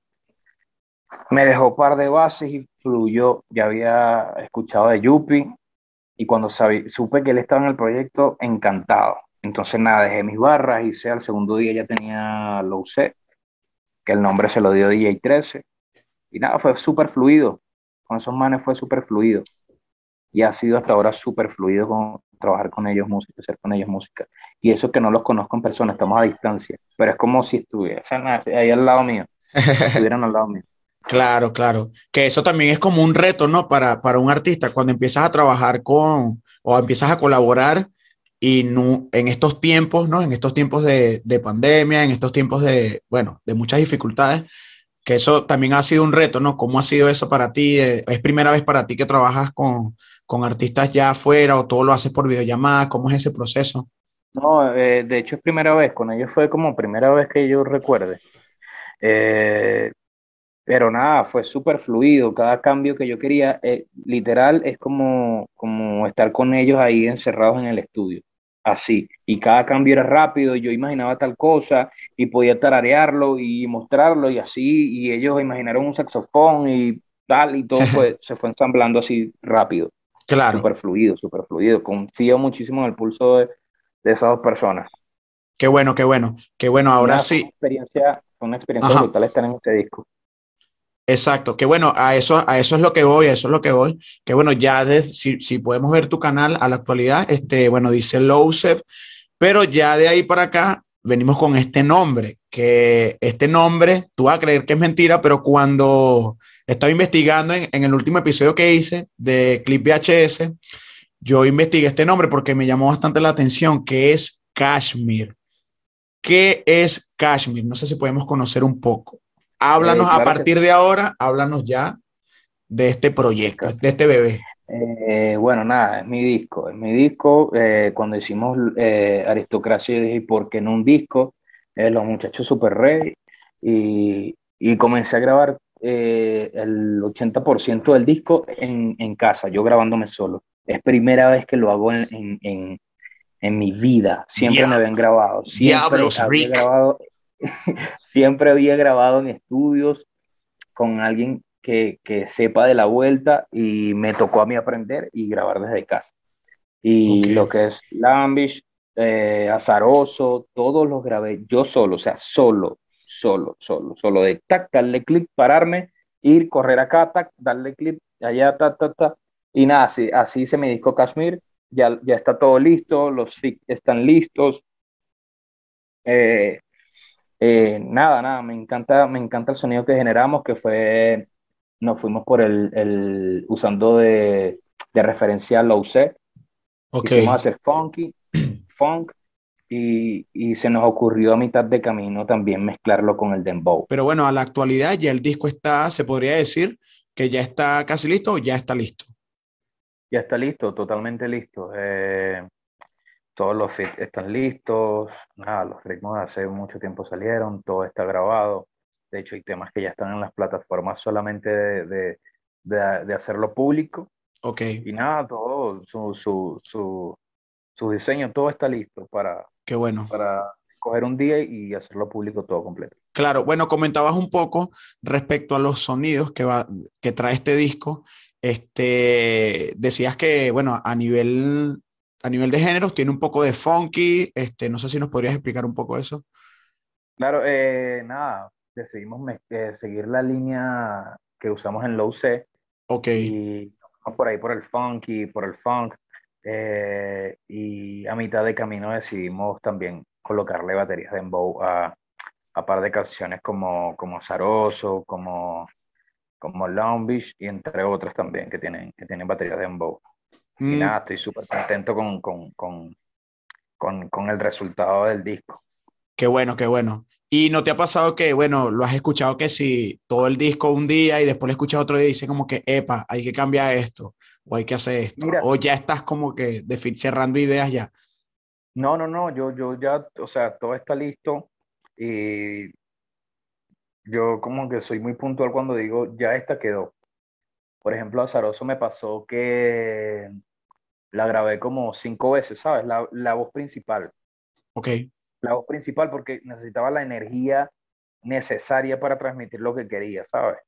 me dejó par de bases y fluyó. Ya había escuchado de Yupi y cuando supe que él estaba en el proyecto, encantado. Entonces, nada, dejé mis barras, hice al segundo día ya tenía lo usé, que el nombre se lo dio DJ 13. Y nada, fue súper fluido. Con esos manes fue súper fluido. Y ha sido hasta ahora súper fluido con, trabajar con ellos música, hacer con ellos música. Y eso que no los conozco en persona, estamos a distancia, pero es como si estuviesen ahí al lado mío, estuvieran al lado mío. Claro, claro. Que eso también es como un reto, ¿no? Para, para un artista, cuando empiezas a trabajar con o empiezas a colaborar y en estos tiempos, ¿no? En estos tiempos de, de, pandemia, en estos tiempos de, bueno, de muchas dificultades, que eso también ha sido un reto, ¿no? ¿Cómo ha sido eso para ti? ¿Es primera vez para ti que trabajas con, con artistas ya afuera o todo lo haces por videollamada? ¿Cómo es ese proceso? No, eh, de hecho es primera vez, con ellos fue como primera vez que yo recuerde. Eh, pero nada, fue súper fluido, cada cambio que yo quería, eh, literal, es como, como estar con ellos ahí encerrados en el estudio, así, y cada cambio era rápido, yo imaginaba tal cosa y podía tararearlo y mostrarlo y así, y ellos imaginaron un saxofón y tal, y todo se fue ensamblando así rápido. Claro. Súper fluido, súper fluido. Confío muchísimo en el pulso de, de, esas dos personas. Qué bueno, qué bueno, qué bueno, ahora sí. Una experiencia, una experiencia brutal estar en este disco. Exacto, que bueno, a eso, a eso es lo que voy, a eso es lo que voy. Que bueno, ya si, si, podemos ver tu canal a la actualidad, este, bueno, dice Lowsep, pero ya de ahí para acá venimos con este nombre, que este nombre, tú vas a creer que es mentira, pero cuando estaba investigando en, en el último episodio que hice de Clip VHS, yo investigué este nombre porque me llamó bastante la atención, que es Kashmir. ¿Qué es Kashmir? No sé si podemos conocer un poco. Háblanos eh, a partir de ahora, háblanos ya de este proyecto, de este bebé. Eh, bueno, nada, es mi disco. Es mi disco. Eh, cuando hicimos Aristocracia, dije, ¿por qué no un disco? los muchachos Super Rey. Y, y comencé a grabar el 80% del disco en, en, casa, yo grabándome solo. Es primera vez que lo hago en, en, en mi vida. Siempre me habían grabado. Siempre había grabado siempre había grabado en estudios con alguien que, que, sepa de la vuelta y me tocó a mí aprender y grabar desde casa. Y lo que es Lambish, eh, Azaroso, todos los grabé yo solo, o sea, solo, solo, solo, solo de tac, darle clic, pararme, ir, correr acá, tac, darle clic, allá, ta, ta, ta. Y nada, así, así se me disco Kashmir, ya, ya está todo listo, los FIC están listos. Eh, eh, nada, nada, me encanta, me encanta el sonido que generamos, que fue, nos fuimos por el, el usando de, de referencia Low C. Okay. Quisimos hacer funky, funk, y, y, se nos ocurrió a mitad de camino también mezclarlo con el dembow. Pero bueno, a la actualidad ya el disco está, se podría decir que ya está casi listo o ya está listo. Ya está listo, totalmente listo. Eh, todos los están listos, nada, los ritmos de hace mucho tiempo salieron, todo está grabado. De hecho, hay temas que ya están en las plataformas solamente de, de, de, hacerlo público. Ok. Y nada, todo, su, su, su, su, diseño, todo está listo para, Qué bueno. para coger un día y hacerlo público todo completo. Claro, bueno, comentabas un poco respecto a los sonidos que, va, que trae este disco. Este, decías que, bueno, a nivel a nivel de géneros, tiene un poco de funky. Este, no sé si nos podrías explicar un poco eso. Claro, eh, nada, decidimos eh, seguir la línea que usamos en Low C. Ok. Y por ahí por el funky, por el funk. Eh, y a mitad de camino decidimos también colocarle baterías de Embow a, a par de canciones como, como Zaroso, como, como Long Beach y entre otras también que tienen, que tienen baterías de Embow. Y mm. nada, estoy súper contento con, con, con, con, el resultado del disco. Qué bueno, qué bueno. ¿Y no te ha pasado que, bueno, lo has escuchado que si todo el disco un día y después lo escuchas otro día y dices como que, epa, hay que cambiar esto o hay que hacer esto? o ya estás como que cerrando ideas ya. No, no, no, yo, yo ya, o sea, todo está listo y yo como que soy muy puntual cuando digo, ya esta quedó. Por ejemplo, a Zaroso me pasó que la grabé como cinco veces, ¿sabes? La, la voz principal. Ok. La voz principal porque necesitaba la energía necesaria para transmitir lo que quería, ¿sabes?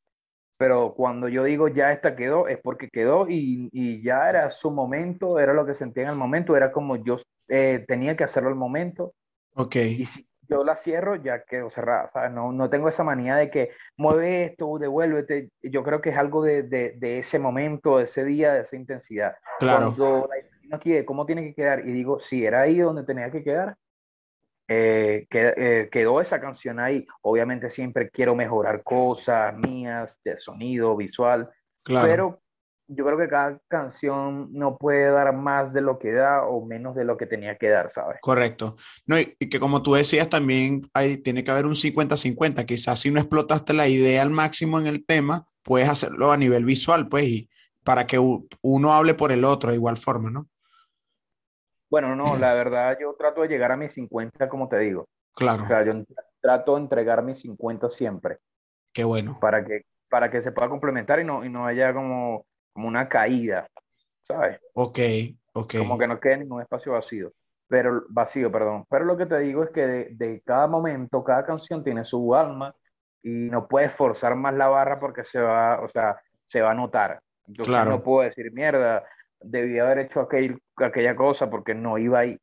Pero cuando yo digo ya esta quedó, es porque quedó y, y ya era su momento, era lo que sentía en el momento, era como yo eh, tenía que hacerlo al momento. Ok. Y si yo la cierro, ya quedo cerrada, ¿sabes? No, no tengo esa manía de que mueve esto, devuélvete. Yo creo que es algo de, de, de ese momento, de ese día, de esa intensidad. Claro. Cuando la aquí de cómo tiene que quedar y digo, si era ahí donde tenía que quedar, eh, eh, quedó esa canción ahí. Obviamente siempre quiero mejorar cosas mías, de sonido, visual, claro. pero yo creo que cada canción no puede dar más de lo que da o menos de lo que tenía que dar, ¿sabes? Correcto. No, y, que como tú decías, también hay, tiene que haber un 50-50. Quizás si no explotaste la idea al máximo en el tema, puedes hacerlo a nivel visual, pues, y para que uno hable por el otro de igual forma, ¿no? Bueno, no, la verdad yo trato de llegar a mis 50, como te digo. Claro. O sea, yo trato de entregar mis 50 siempre. Qué bueno. Para que, para que se pueda complementar y no, y no haya como como una caída, ¿sabes? Ok, ok. Como que no quede ningún espacio vacío, pero vacío, perdón. Pero lo que te digo es que de, cada momento, cada canción tiene su alma y no puedes forzar más la barra porque se va, o sea, se va a notar. Entonces claro. no puedo decir, mierda, debí haber hecho aquel, aquella cosa porque no iba ahí.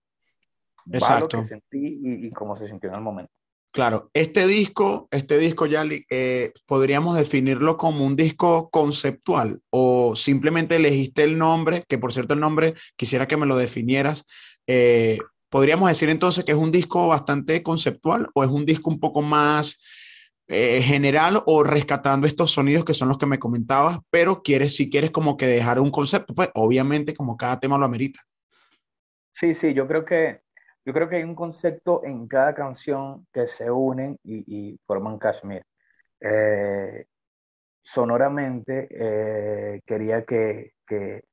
Exacto. lo que sentí y, cómo se sintió en el momento. Claro, este disco, este disco, Yali, eh, podríamos definirlo como un disco conceptual o simplemente elegiste el nombre, que por cierto el nombre quisiera que me lo definieras. Eh, ¿Podríamos decir entonces que es un disco bastante conceptual o es un disco un poco más eh, general o rescatando estos sonidos que son los que me comentabas, pero quieres, si quieres como que dejar un concepto, pues obviamente como cada tema lo amerita. Sí, sí, yo creo que, yo creo que hay un concepto en cada canción que se unen y, forman Kashmir. Eh, sonoramente eh, quería que, que,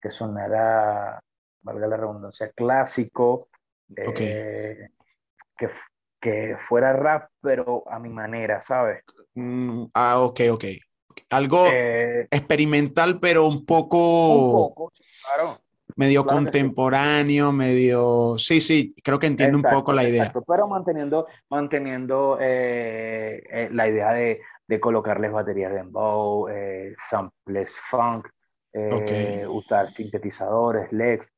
que, sonara, valga la redundancia, clásico, que, que fuera rap, pero a mi manera, ¿sabes? Mm, ah, ok, ok. Algo eh, experimental, pero un poco... Un poco, claro. Medio contemporáneo, medio... Sí, sí, creo que entiendo un poco la idea. pero manteniendo, manteniendo eh, eh, la idea de, de, colocarles baterías de embow, samples funk, usar sintetizadores, legs,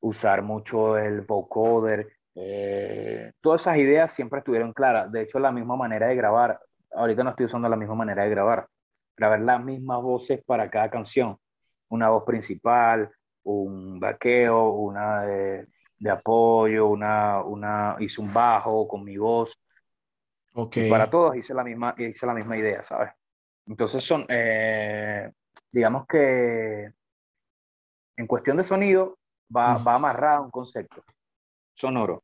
usar mucho el vocoder, eh, todas esas ideas siempre estuvieron claras. De hecho, la misma manera de grabar, ahorita no estoy usando la misma manera de grabar, grabar las mismas voces para cada canción. Una voz principal, un vaqueo, una de, apoyo, una, una, hice un bajo con mi voz. Okay. para todos hice la misma, hice la misma idea, ¿sabes? Entonces son, eh, digamos que en cuestión de sonido va, va amarrado un concepto sonoro.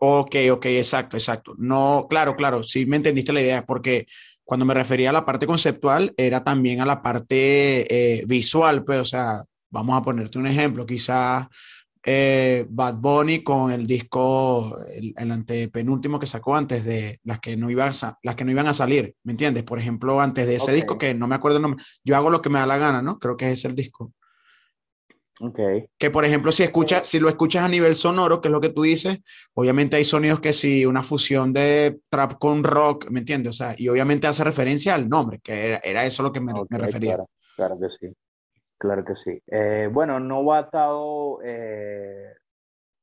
Ok, ok, exacto, exacto. No, claro, claro, sí me entendiste la idea, porque cuando me refería a la parte conceptual, era también a la parte eh, visual, pues, o sea, vamos a ponerte un ejemplo, quizás eh, Bad Bunny con el disco, el, antepenúltimo que sacó antes de las que, no iban a, las que no iban a salir, ¿me entiendes? Por ejemplo, antes de ese disco, que no me acuerdo el nombre, yo hago lo que me da la gana, ¿no? Creo que es el disco. Okay. Que por ejemplo, si, escuchas, si lo escuchas a nivel sonoro, que es lo que tú dices, obviamente hay sonidos que si una fusión de trap con rock, ¿me entiendes? O sea, y obviamente hace referencia al nombre, que era, eso lo que me, refería. Claro, que sí, claro que sí. Eh, bueno, no va atado eh,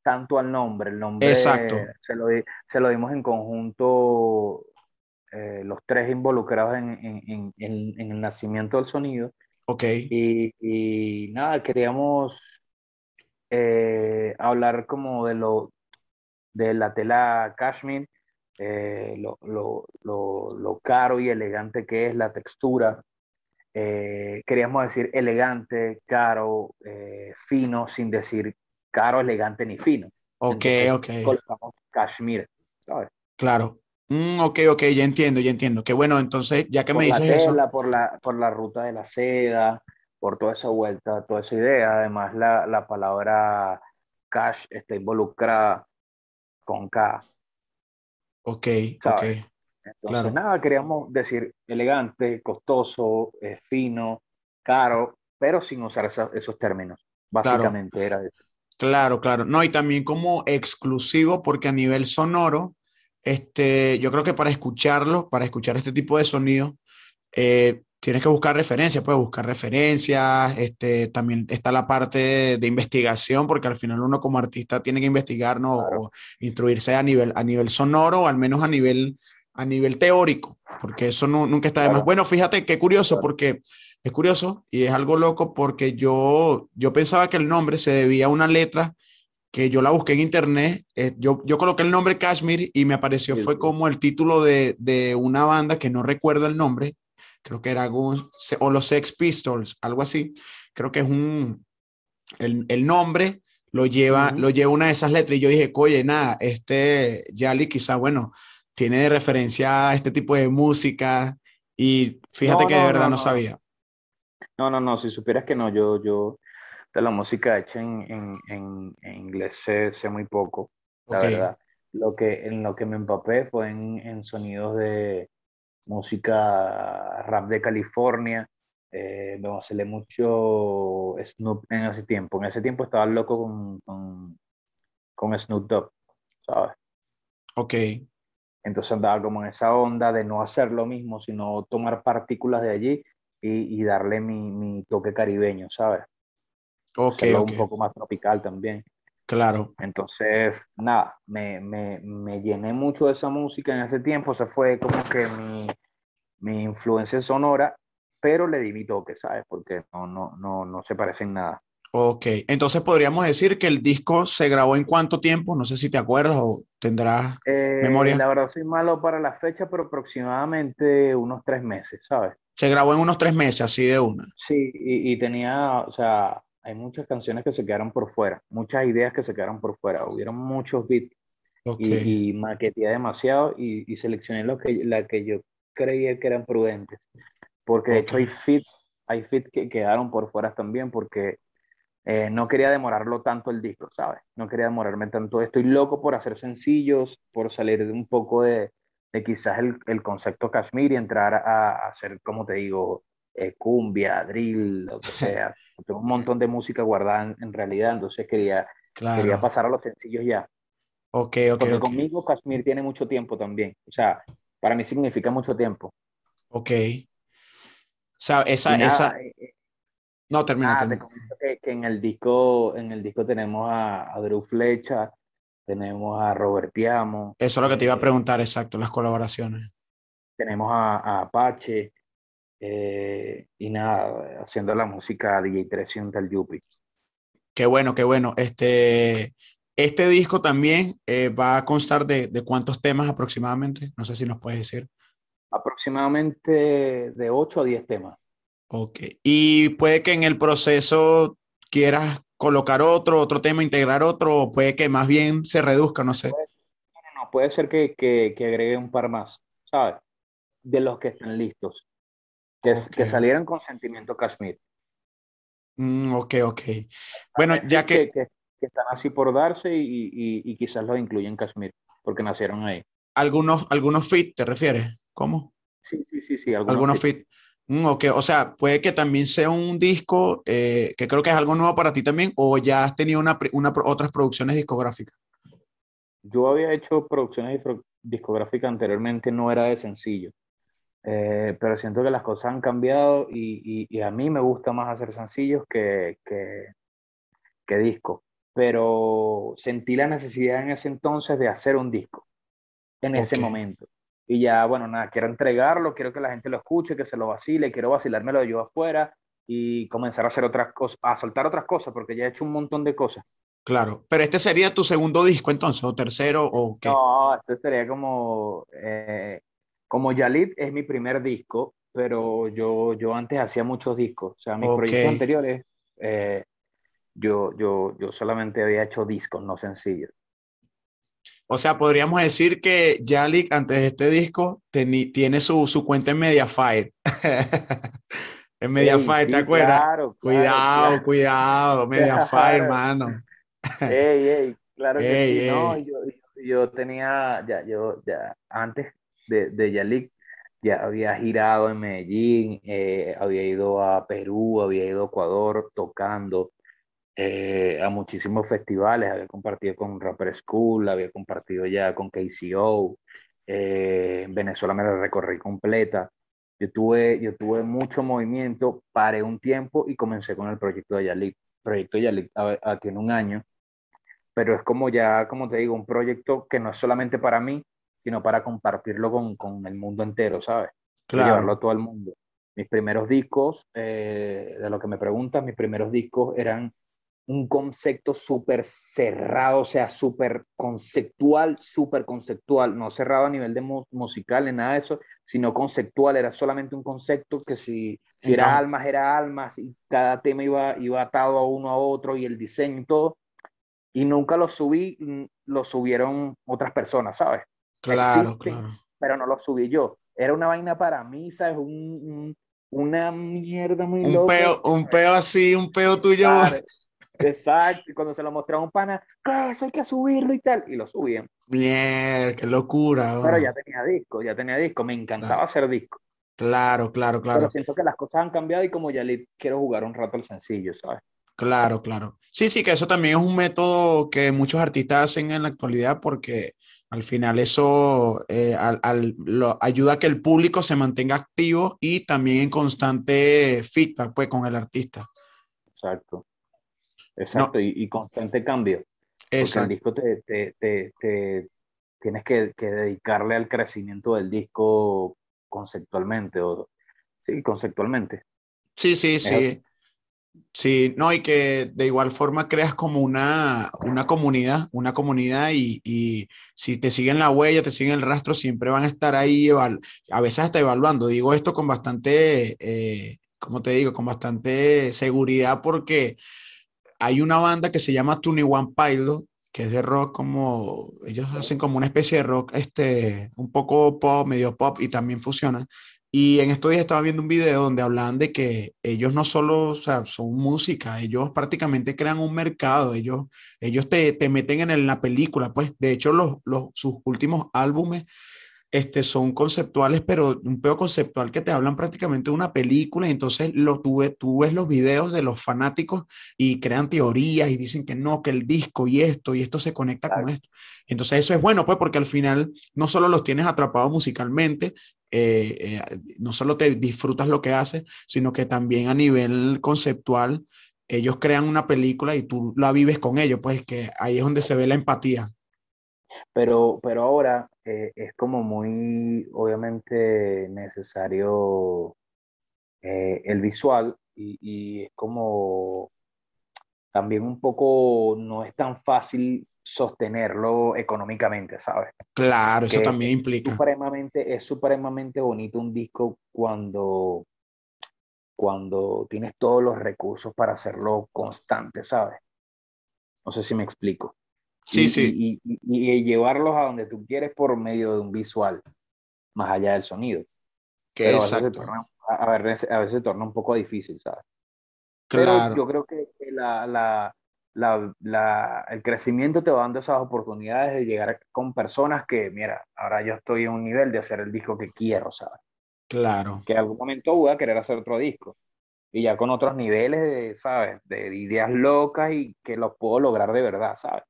tanto al nombre, el nombre Exacto. Se, lo, se lo dimos en conjunto eh, los tres involucrados en, en, en, en el nacimiento del sonido Ok. Y, nada, queríamos hablar como de lo de la tela cashmere, lo, lo, lo, caro y elegante que es la textura. Eh, queríamos decir elegante, caro, fino, sin decir caro, elegante ni fino. Ok, ok. Colocamos cashmere, ¿sabes? Claro. Mm, ok, ok, ya entiendo, ya entiendo. Qué bueno, entonces, ya que me dices eso. Por la, por la ruta de la seda, por toda esa vuelta, toda esa idea. Además, la, la palabra cash está involucrada con K. Ok, ok. Entonces, nada, queríamos decir elegante, costoso, eh, fino, caro, pero sin usar esos términos. Básicamente era eso. Claro, claro. No, y también como exclusivo, porque a nivel sonoro, este, yo creo que para escucharlo, para escuchar este tipo de sonido, eh, tienes que buscar referencias, puedes buscar referencias, este, también está la parte de, investigación, porque al final uno como artista tiene que investigar, ¿no? O instruirse a nivel, a nivel sonoro, o al menos a nivel, a nivel teórico, porque eso nunca está de más. Bueno, fíjate qué curioso, porque es curioso y es algo loco, porque yo, yo pensaba que el nombre se debía a una letra que yo la busqué en internet, eh, yo, yo coloqué el nombre Kashmir y me apareció, fue como el título de, de, una banda que no recuerdo el nombre, creo que era algo, o los Sex Pistols, algo así, creo que es un, el, el nombre lo lleva, lo lleva una de esas letras y yo dije, oye, nada, este Yali quizá, bueno, tiene de referencia a este tipo de música y fíjate que de verdad no, sabía. No, no, no, si supieras que no, yo, yo, de la música hecha en, en, en, inglés sé, sé, muy poco, la verdad. Lo que, en lo que me empapé fue en, en sonidos de música rap de California. Eh, me vacilé mucho Snoop en ese tiempo. En ese tiempo estaba loco con, con, con Snoop Dogg, ¿sabes? Ok. Entonces andaba como en esa onda de no hacer lo mismo, sino tomar partículas de allí y, y darle mi, mi toque caribeño, ¿sabes? Okay, un poco más tropical también. Claro. Entonces, nada, me, me, me, llené mucho de esa música en ese tiempo, se fue como que mi, mi influencia sonora, pero le di mi toque, ¿sabes? Porque no, no, no, no se parecen nada. Ok, entonces podríamos decir que el disco se grabó en cuánto tiempo, no sé si te acuerdas o tendrás eh, memoria. La verdad soy malo para la fecha, pero aproximadamente unos tres meses, ¿sabes? Se grabó en unos tres meses, así de una. Sí, y, y tenía, o sea, hay muchas canciones que se quedaron por fuera, muchas ideas que se quedaron por fuera, hubieron muchos beats y, y, maqueteé demasiado y, y, seleccioné lo que, la que yo creía que eran prudentes, porque de hecho hay fit, hay fit que quedaron por fuera también, porque eh, no quería demorarlo tanto el disco, ¿sabes? No quería demorarme tanto. Estoy loco por hacer sencillos, por salir de un poco de, de quizás el, el, concepto Kashmir y entrar a, hacer, como te digo, eh, cumbia, drill, lo que sea. Tengo un montón de música guardada en, realidad, entonces quería, quería pasar a los sencillos ya. Ok, ok. Porque conmigo Kashmir tiene mucho tiempo también. O sea, para mí significa mucho tiempo. Ok. O sea, esa, esa, eh, no, termina. Ah, que, en el disco, en el disco tenemos a, a Drew Flecha, tenemos a Robert Piamo. Eso es lo que te iba a eh, preguntar, exacto, las colaboraciones. Tenemos a, Apache, eh, y nada, haciendo la música DJ 300 del Yupi. Qué bueno, qué bueno. Este, este disco también eh, va a constar de, de, cuántos temas aproximadamente. No sé si nos puedes decir. Aproximadamente de 8 a 10 temas. Ok. Y puede que en el proceso quieras colocar otro, otro tema, integrar otro, o puede que más bien se reduzca, no sé. No, no, puede ser que, que, que, agregue un par más, ¿sabes? De los que están listos. Que, que salieran con sentimiento Kashmir. Mm, ok, ok. Bueno, ya que... que... están así por darse y, y, y quizás los incluyen Kashmir, porque nacieron ahí. ¿Algunos, algunos fit te refieres? ¿Cómo? Sí, sí, sí, sí. Algunos, algunos fit. Mm, okay. O sea, puede que también sea un disco eh, que creo que es algo nuevo para ti también, o ya has tenido una, una, otras producciones discográficas. Yo había hecho producciones discográficas anteriormente, no era de sencillo, eh, pero siento que las cosas han cambiado y, y, a mí me gusta más hacer sencillos que, que, que discos. Pero sentí la necesidad en ese entonces de hacer un disco, en ese momento. Y ya, bueno, nada, quiero entregarlo, quiero que la gente lo escuche, que se lo vacile, quiero vacilármelo yo afuera y comenzar a hacer otras cosas, a soltar otras cosas, porque ya he hecho un montón de cosas. Claro, pero este sería tu segundo disco entonces, o tercero, o qué? No, este sería como, eh, como Yalit es mi primer disco, pero yo, yo antes hacía muchos discos, o sea, mis proyectos anteriores, eh, yo, yo, yo solamente había hecho discos, no sencillos. O sea, podríamos decir que Yalik, antes de este disco, tiene su, su, cuenta en Mediafire. en Mediafire, ¿te acuerdas? Claro, cuidado, cuidado, Mediafire, hermano. ey, ey, claro que sí. No, yo, yo, tenía, ya, yo, ya, antes de, de Yalik, ya había girado en Medellín, eh, había ido a Perú, había ido a Ecuador tocando. Eh, a muchísimos festivales, había compartido con Rapper School, había compartido ya con KCO, eh, en Venezuela me la recorrí completa. Yo tuve, yo tuve mucho movimiento, paré un tiempo y comencé con el proyecto de Yalik. El proyecto de Yalik tiene un año, pero es como ya, como te digo, un proyecto que no es solamente para mí, sino para compartirlo con, con el mundo entero, ¿sabes? Claro. Llevarlo a todo el mundo. Mis primeros discos, eh, de lo que me preguntas, mis primeros discos eran un concepto súper cerrado, o sea, súper conceptual, súper conceptual, no cerrado a nivel de musical, ni nada de eso, sino conceptual, era solamente un concepto que si, si era almas, era almas, y cada tema iba, iba atado a uno a otro, y el diseño y todo, y nunca lo subí, mm, lo subieron otras personas, ¿sabes? Claro, claro. Pero no lo subí yo, era una vaina para mí, ¿sabes? Un, una mierda muy un loca. Peo, un peo así, un peo tuyo. Exacto, y cuando se lo mostraba un pana, que eso hay que subirlo y tal, y lo subían. Bien, qué locura. Pero ya tenía disco, ya tenía disco, me encantaba hacer disco. Claro, claro, claro. Pero siento que las cosas han cambiado y como ya le quiero jugar un rato al sencillo, ¿sabes? Claro, claro. Sí, sí, que eso también es un método que muchos artistas hacen en la actualidad porque al final eso eh, al, lo, ayuda a que el público se mantenga activo y también en constante feedback pues, con el artista. Exacto. Exacto, y, constante cambio. Porque el disco te, te, tienes que, dedicarle al crecimiento del disco conceptualmente, o sí, conceptualmente. Sí, sí, sí. Sí, no, y que de igual forma creas como una, una comunidad, una comunidad y, y, si te siguen la huella, te siguen el rastro, siempre van a estar ahí, a veces hasta evaluando. Digo esto con bastante, eh, como te digo, con bastante seguridad porque hay una banda que se llama Tony One Pilot, que es de rock como, ellos hacen como una especie de rock, este, un poco pop, medio pop y también fusiona. Y en estos días estaba viendo un video donde hablaban de que ellos no solo o sea, son música, ellos prácticamente crean un mercado, ellos, ellos te, te meten en, la película, pues de hecho los, los, sus últimos álbumes este, son conceptuales, pero un peor conceptual que te hablan prácticamente de una película y entonces lo, tú, tú ves los videos de los fanáticos y crean teorías y dicen que no, que el disco y esto y esto se conecta con esto. Entonces eso es bueno, pues porque al final no solo los tienes atrapados musicalmente, eh, eh, no solo te disfrutas lo que haces, sino que también a nivel conceptual ellos crean una película y tú la vives con ellos, pues que ahí es donde se ve la empatía. Pero, pero ahora eh, es como muy, obviamente, necesario eh, el visual y, es como también un poco, no es tan fácil sostenerlo económicamente, ¿sabes? Claro, eso también implica. Supremamente, es supremamente bonito un disco cuando, cuando tienes todos los recursos para hacerlo constante, ¿sabes? No sé si me explico. Sí, sí. Y, llevarlos a donde tú quieres por medio de un visual, más allá del sonido. Que exacto. A veces, a, veces, se torna un poco difícil, ¿sabes? Claro. Pero yo creo que la, la, la, el crecimiento te va dando esas oportunidades de llegar con personas que, mira, ahora yo estoy en un nivel de hacer el disco que quiero, ¿sabes? Claro. Que en algún momento voy a querer hacer otro disco. Y ya con otros niveles, de, ¿sabes? De ideas locas y que los puedo lograr de verdad, ¿sabes?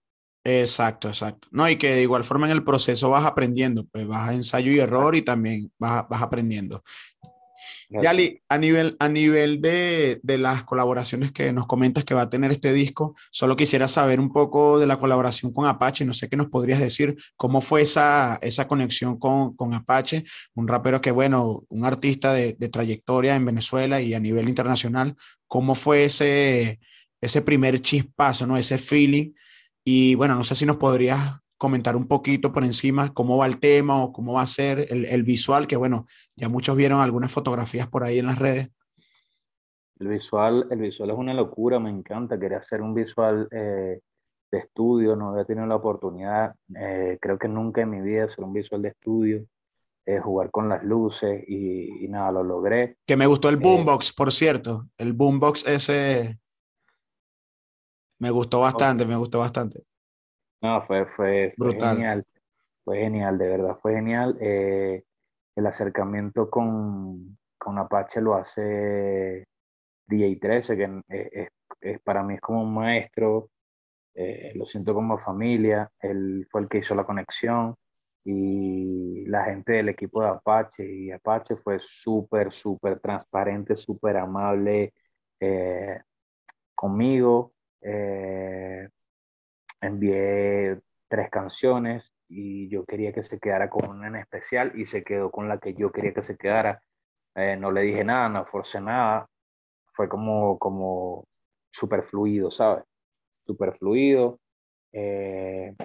Exacto, exacto. No, y que de igual forma en el proceso vas aprendiendo, pues vas a ensayo y error y también vas, vas aprendiendo. Yali, a nivel, a nivel de, de, las colaboraciones que nos comentas que va a tener este disco, solo quisiera saber un poco de la colaboración con Apache. No sé qué nos podrías decir, cómo fue esa, esa conexión con, con Apache, un rapero que, bueno, un artista de, de, trayectoria en Venezuela y a nivel internacional. ¿Cómo fue ese, ese primer chispazo, ¿no? ese feeling? Y bueno, no sé si nos podrías comentar un poquito por encima cómo va el tema o cómo va a ser el, visual, que bueno, ya muchos vieron algunas fotografías por ahí en las redes. El visual, el visual es una locura, me encanta, quería hacer un visual eh, de estudio, no había tenido la oportunidad, eh, creo que nunca en mi vida hacer un visual de estudio, eh, jugar con las luces y, nada, lo logré. Que me gustó el boombox, por cierto, el boombox ese me gustó bastante, me gustó bastante. No, fue, fue, genial. Fue genial, de verdad, fue genial. Eh, el acercamiento con, con, Apache lo hace DJ 13, que eh, es, para mí es como un maestro. Eh, lo siento como familia. Él fue el que hizo la conexión y la gente del equipo de Apache y Apache fue súper, súper transparente, súper amable conmigo. Eh, envié tres canciones y yo quería que se quedara con una en especial y se quedó con la que yo quería que se quedara. Eh, no le dije nada, no forcé nada. Fue como, como súper fluido, ¿sabes? Súper fluido. Eh,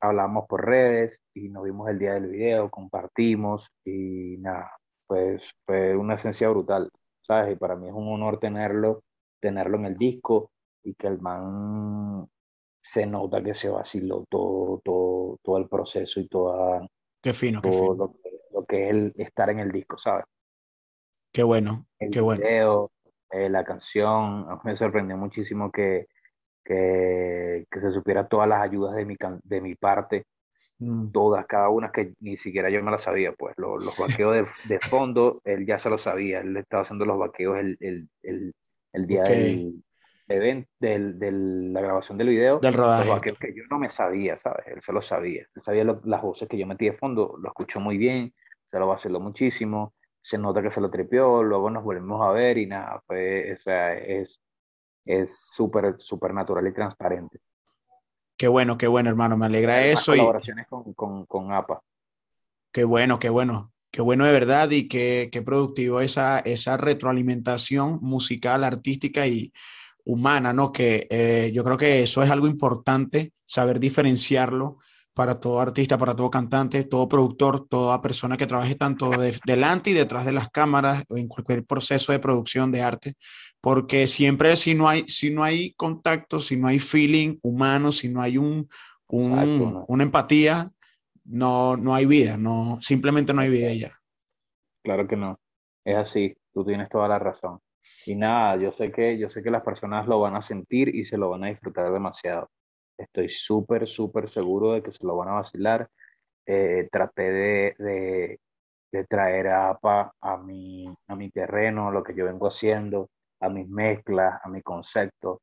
hablamos por redes y nos vimos el día del video, compartimos y nada, pues fue una esencia brutal, ¿sabes? Y para mí es un honor tenerlo, tenerlo en el disco y que el man se nota que se vaciló todo, todo, todo el proceso y toda, qué fino, todo qué fino. Lo, que, lo, que, es el estar en el disco, ¿sabes? Qué bueno, el qué video, eh, la canción, me sorprendió muchísimo que, que, que, se supiera todas las ayudas de mi, de mi parte, mm. todas, cada una que ni siquiera yo me las sabía, pues los, los vaqueos de, de, fondo, él ya se lo sabía, él estaba haciendo los vaqueos el, el, el, el día del, de la grabación del video, del rodaje. que, yo no me sabía, ¿sabes? Él se lo sabía. Él sabía las voces que yo metí de fondo, lo escuchó muy bien, se lo vaciló muchísimo, se nota que se lo trepió, luego nos volvemos a ver y nada, pues, o sea, es es súper, súper natural y transparente. Qué bueno, qué bueno, hermano, me alegra eso. Colaboraciones con, con, con, APA. Qué bueno, qué bueno, qué bueno de verdad y qué, qué productivo esa, esa retroalimentación musical, artística y humana, ¿no? Que eh, yo creo que eso es algo importante, saber diferenciarlo para todo artista, para todo cantante, todo productor, toda persona que trabaje tanto delante y detrás de las cámaras o en cualquier proceso de producción de arte, porque siempre si no hay, si no hay contacto, si no hay feeling humano, si no hay un, una empatía, no, no hay vida, no, simplemente no hay vida ya. Claro que no, es así, tú tienes toda la razón. Y nada, yo sé que, yo sé que las personas lo van a sentir y se lo van a disfrutar demasiado. Estoy súper, súper seguro de que se lo van a vacilar. Eh, traté de, de, traer a APA a mi, a mi terreno, lo que yo vengo haciendo, a mis mezclas, a mi concepto.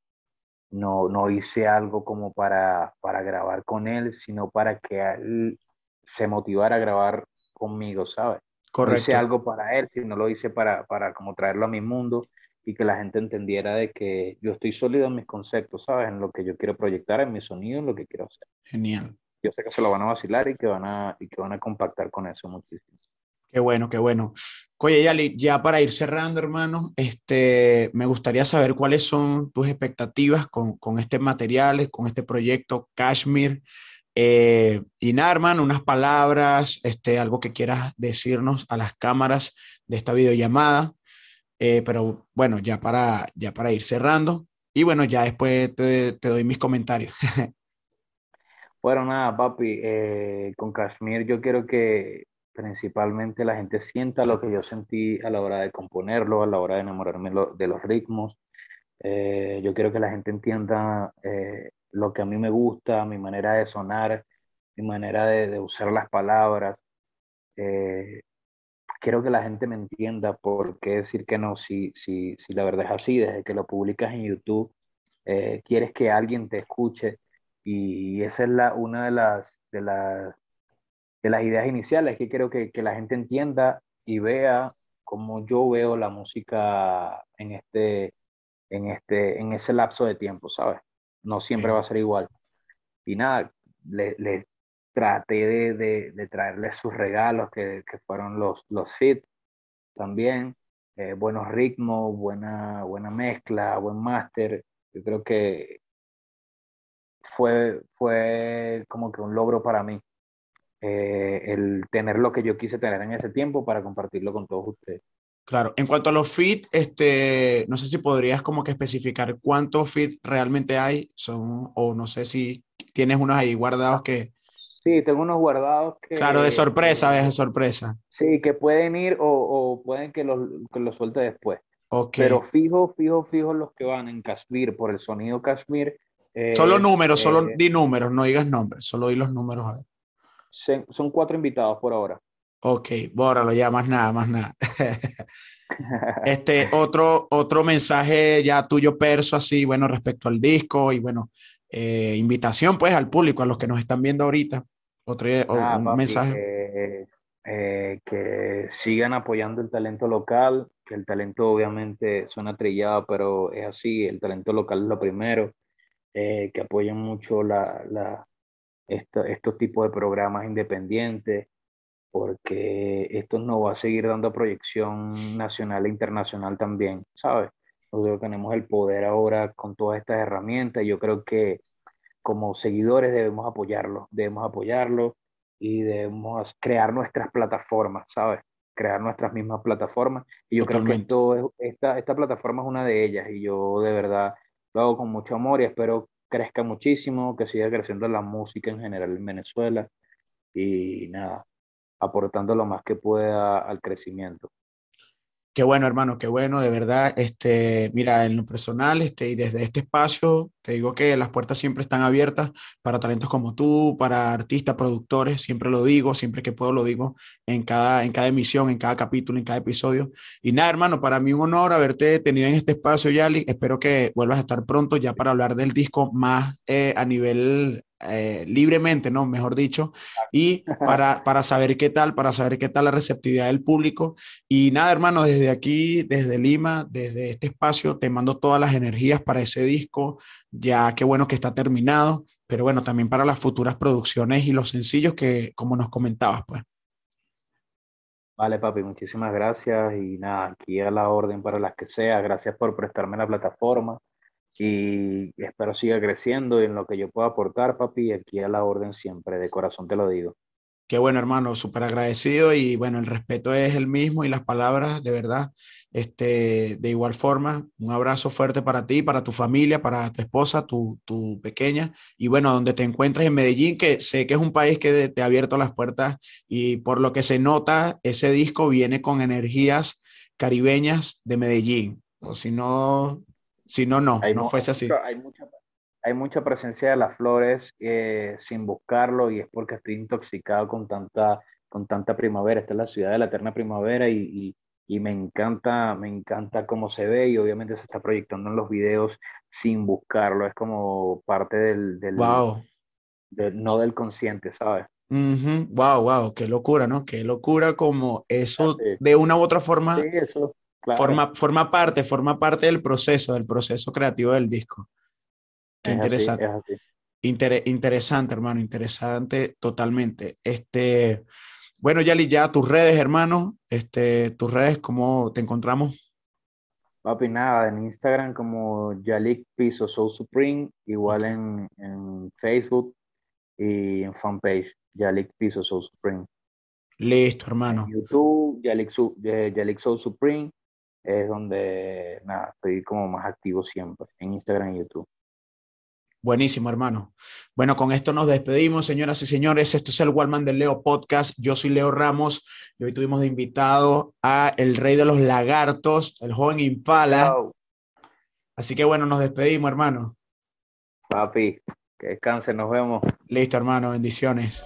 No, no hice algo como para, para grabar con él, sino para que él se motivara a grabar conmigo, ¿sabes? Correcto. No hice algo para él, sino lo hice para, para como traerlo a mi mundo y que la gente entendiera de que yo estoy sólido en mis conceptos, ¿sabes? En lo que yo quiero proyectar, en mi sonido, en lo que quiero hacer. Genial. Yo sé que se lo van a vacilar y que van a, y que van a compactar con eso muchísimo. Qué bueno, qué bueno. Oye, Yali, ya para ir cerrando, hermano, este, me gustaría saber cuáles son tus expectativas con, con este material, con este proyecto Kashmir. Eh, y nada, hermano, unas palabras, este, algo que quieras decirnos a las cámaras de esta videollamada. Eh, pero bueno, ya para, ya para ir cerrando. Y bueno, ya después te, te doy mis comentarios. bueno, nada, papi, eh, con Kashmir yo quiero que principalmente la gente sienta lo que yo sentí a la hora de componerlo, a la hora de enamorarme de los ritmos. Eh, yo quiero que la gente entienda lo que a mí me gusta, mi manera de sonar, mi manera de, de usar las palabras quiero que la gente me entienda por qué decir que no, si, si, si la verdad es así, desde que lo publicas en YouTube, eh, quieres que alguien te escuche y esa es la, una de las, de, las, de las ideas iniciales, que quiero que, que la gente entienda y vea cómo yo veo la música en, este, en, este, en ese lapso de tiempo, ¿sabes? No siempre va a ser igual. Y nada, le, le, traté de, de, traerles sus regalos, que, que, fueron los, los fit también, eh, buenos ritmos, buena, buena mezcla, buen máster. Yo creo que fue, fue como que un logro para mí, eh, el tener lo que yo quise tener en ese tiempo para compartirlo con todos ustedes. Claro, en cuanto a los fit, este, no sé si podrías como que especificar cuántos fit realmente hay, son, o no sé si tienes unos ahí guardados que, Sí, tengo unos guardados que... Claro, de sorpresa, de sorpresa. Sí, que pueden ir o, o pueden que los, que los suelte después. Okay. Pero fijo, fijo, fijo los que van en Kashmir, por el sonido Kashmir. Eh, solo números, solo eh, di números, no digas nombres, solo di los números a ver. Son, son cuatro invitados por ahora. Ok, bórralo ya, más nada, más nada. este otro, otro mensaje ya tuyo perso así, bueno, respecto al disco y bueno, eh, invitación pues al público, a los que nos están viendo ahorita. Otro ah, un mensaje. Eh, que sigan apoyando el talento local, que el talento obviamente suena trillado, pero es así, el talento local es lo primero, eh, que apoyen mucho la, la, estos tipos de programas independientes, porque esto nos va a seguir dando proyección nacional e internacional también, ¿sabes? Nosotros tenemos el poder ahora con todas estas herramientas yo creo que como seguidores debemos apoyarlo, debemos apoyarlo y debemos crear nuestras plataformas, ¿sabes? Crear nuestras mismas plataformas. Y yo creo que esto, esta, esta plataforma es una de ellas y yo de verdad lo hago con mucho amor y espero crezca muchísimo, que siga creciendo la música en general en Venezuela y nada, aportando lo más que pueda al crecimiento. Qué bueno, hermano, qué bueno, de verdad. Este, mira, en lo personal, este, y desde este espacio, te digo que las puertas siempre están abiertas para talentos como tú, para artistas, productores, siempre lo digo, siempre que puedo lo digo en cada, en cada emisión, en cada capítulo, en cada episodio. Y nada, hermano, para mí un honor haberte tenido en este espacio, Yali. Espero que vuelvas a estar pronto ya para hablar del disco más eh, a nivel eh, libremente, ¿no? Mejor dicho, y para, para saber qué tal, para saber qué tal la receptividad del público. Y nada, hermano, desde aquí, desde Lima, desde este espacio, te mando todas las energías para ese disco. Ya qué bueno que está terminado. pero bueno, también para las futuras producciones y los sencillos que, como nos comentabas, pues. Vale, papi, muchísimas gracias y nada, aquí a la orden para las que sea. Gracias por prestarme la plataforma y espero siga creciendo en lo que yo pueda aportar, papi, aquí a la orden siempre, de corazón te lo digo. Qué bueno, hermano, súper agradecido y bueno, el respeto es el mismo y las palabras, de verdad, este, de igual forma, un abrazo fuerte para ti, para tu familia, para tu esposa, tu, tu pequeña y bueno, donde te encuentres en Medellín, que sé que es un país que te ha abierto las puertas y por lo que se nota, ese disco viene con energías caribeñas de Medellín, o si no, si no, no, no fuese así. Hay mucha hay mucha presencia de las flores eh, sin buscarlo y es porque estoy intoxicado con tanta, con tanta primavera. Esta es la ciudad de la eterna primavera y, y, me encanta, me encanta cómo se ve y obviamente se está proyectando en los videos sin buscarlo. Es como parte del, del, wow. no del consciente, ¿sabes? Wow, wow, qué locura, ¿no? Qué locura como eso de una u otra forma forma, forma parte, forma parte del proceso, del proceso creativo del disco interesante. interesante, hermano, interesante totalmente. Este, bueno, Yali, ya tus redes, hermano, este, tus redes, ¿cómo te encontramos? Papi, nada, en Instagram como Yalik Piso Soul Supreme, igual en, en, Facebook y en fanpage, Yalik Piso Soul Supreme. Listo, hermano. En YouTube, Yalik, eh, Yalik Soul Supreme, es donde, nada, estoy como más activo siempre, en Instagram y YouTube. Buenísimo, hermano. Bueno, con esto nos despedimos, señoras y señores. Esto es el Wallman del Leo Podcast. Yo soy Leo Ramos y hoy tuvimos de invitado a el rey de los lagartos, el joven Impala. Así que bueno, nos despedimos, hermano. Papi, que descanse, nos vemos. Listo, hermano, bendiciones.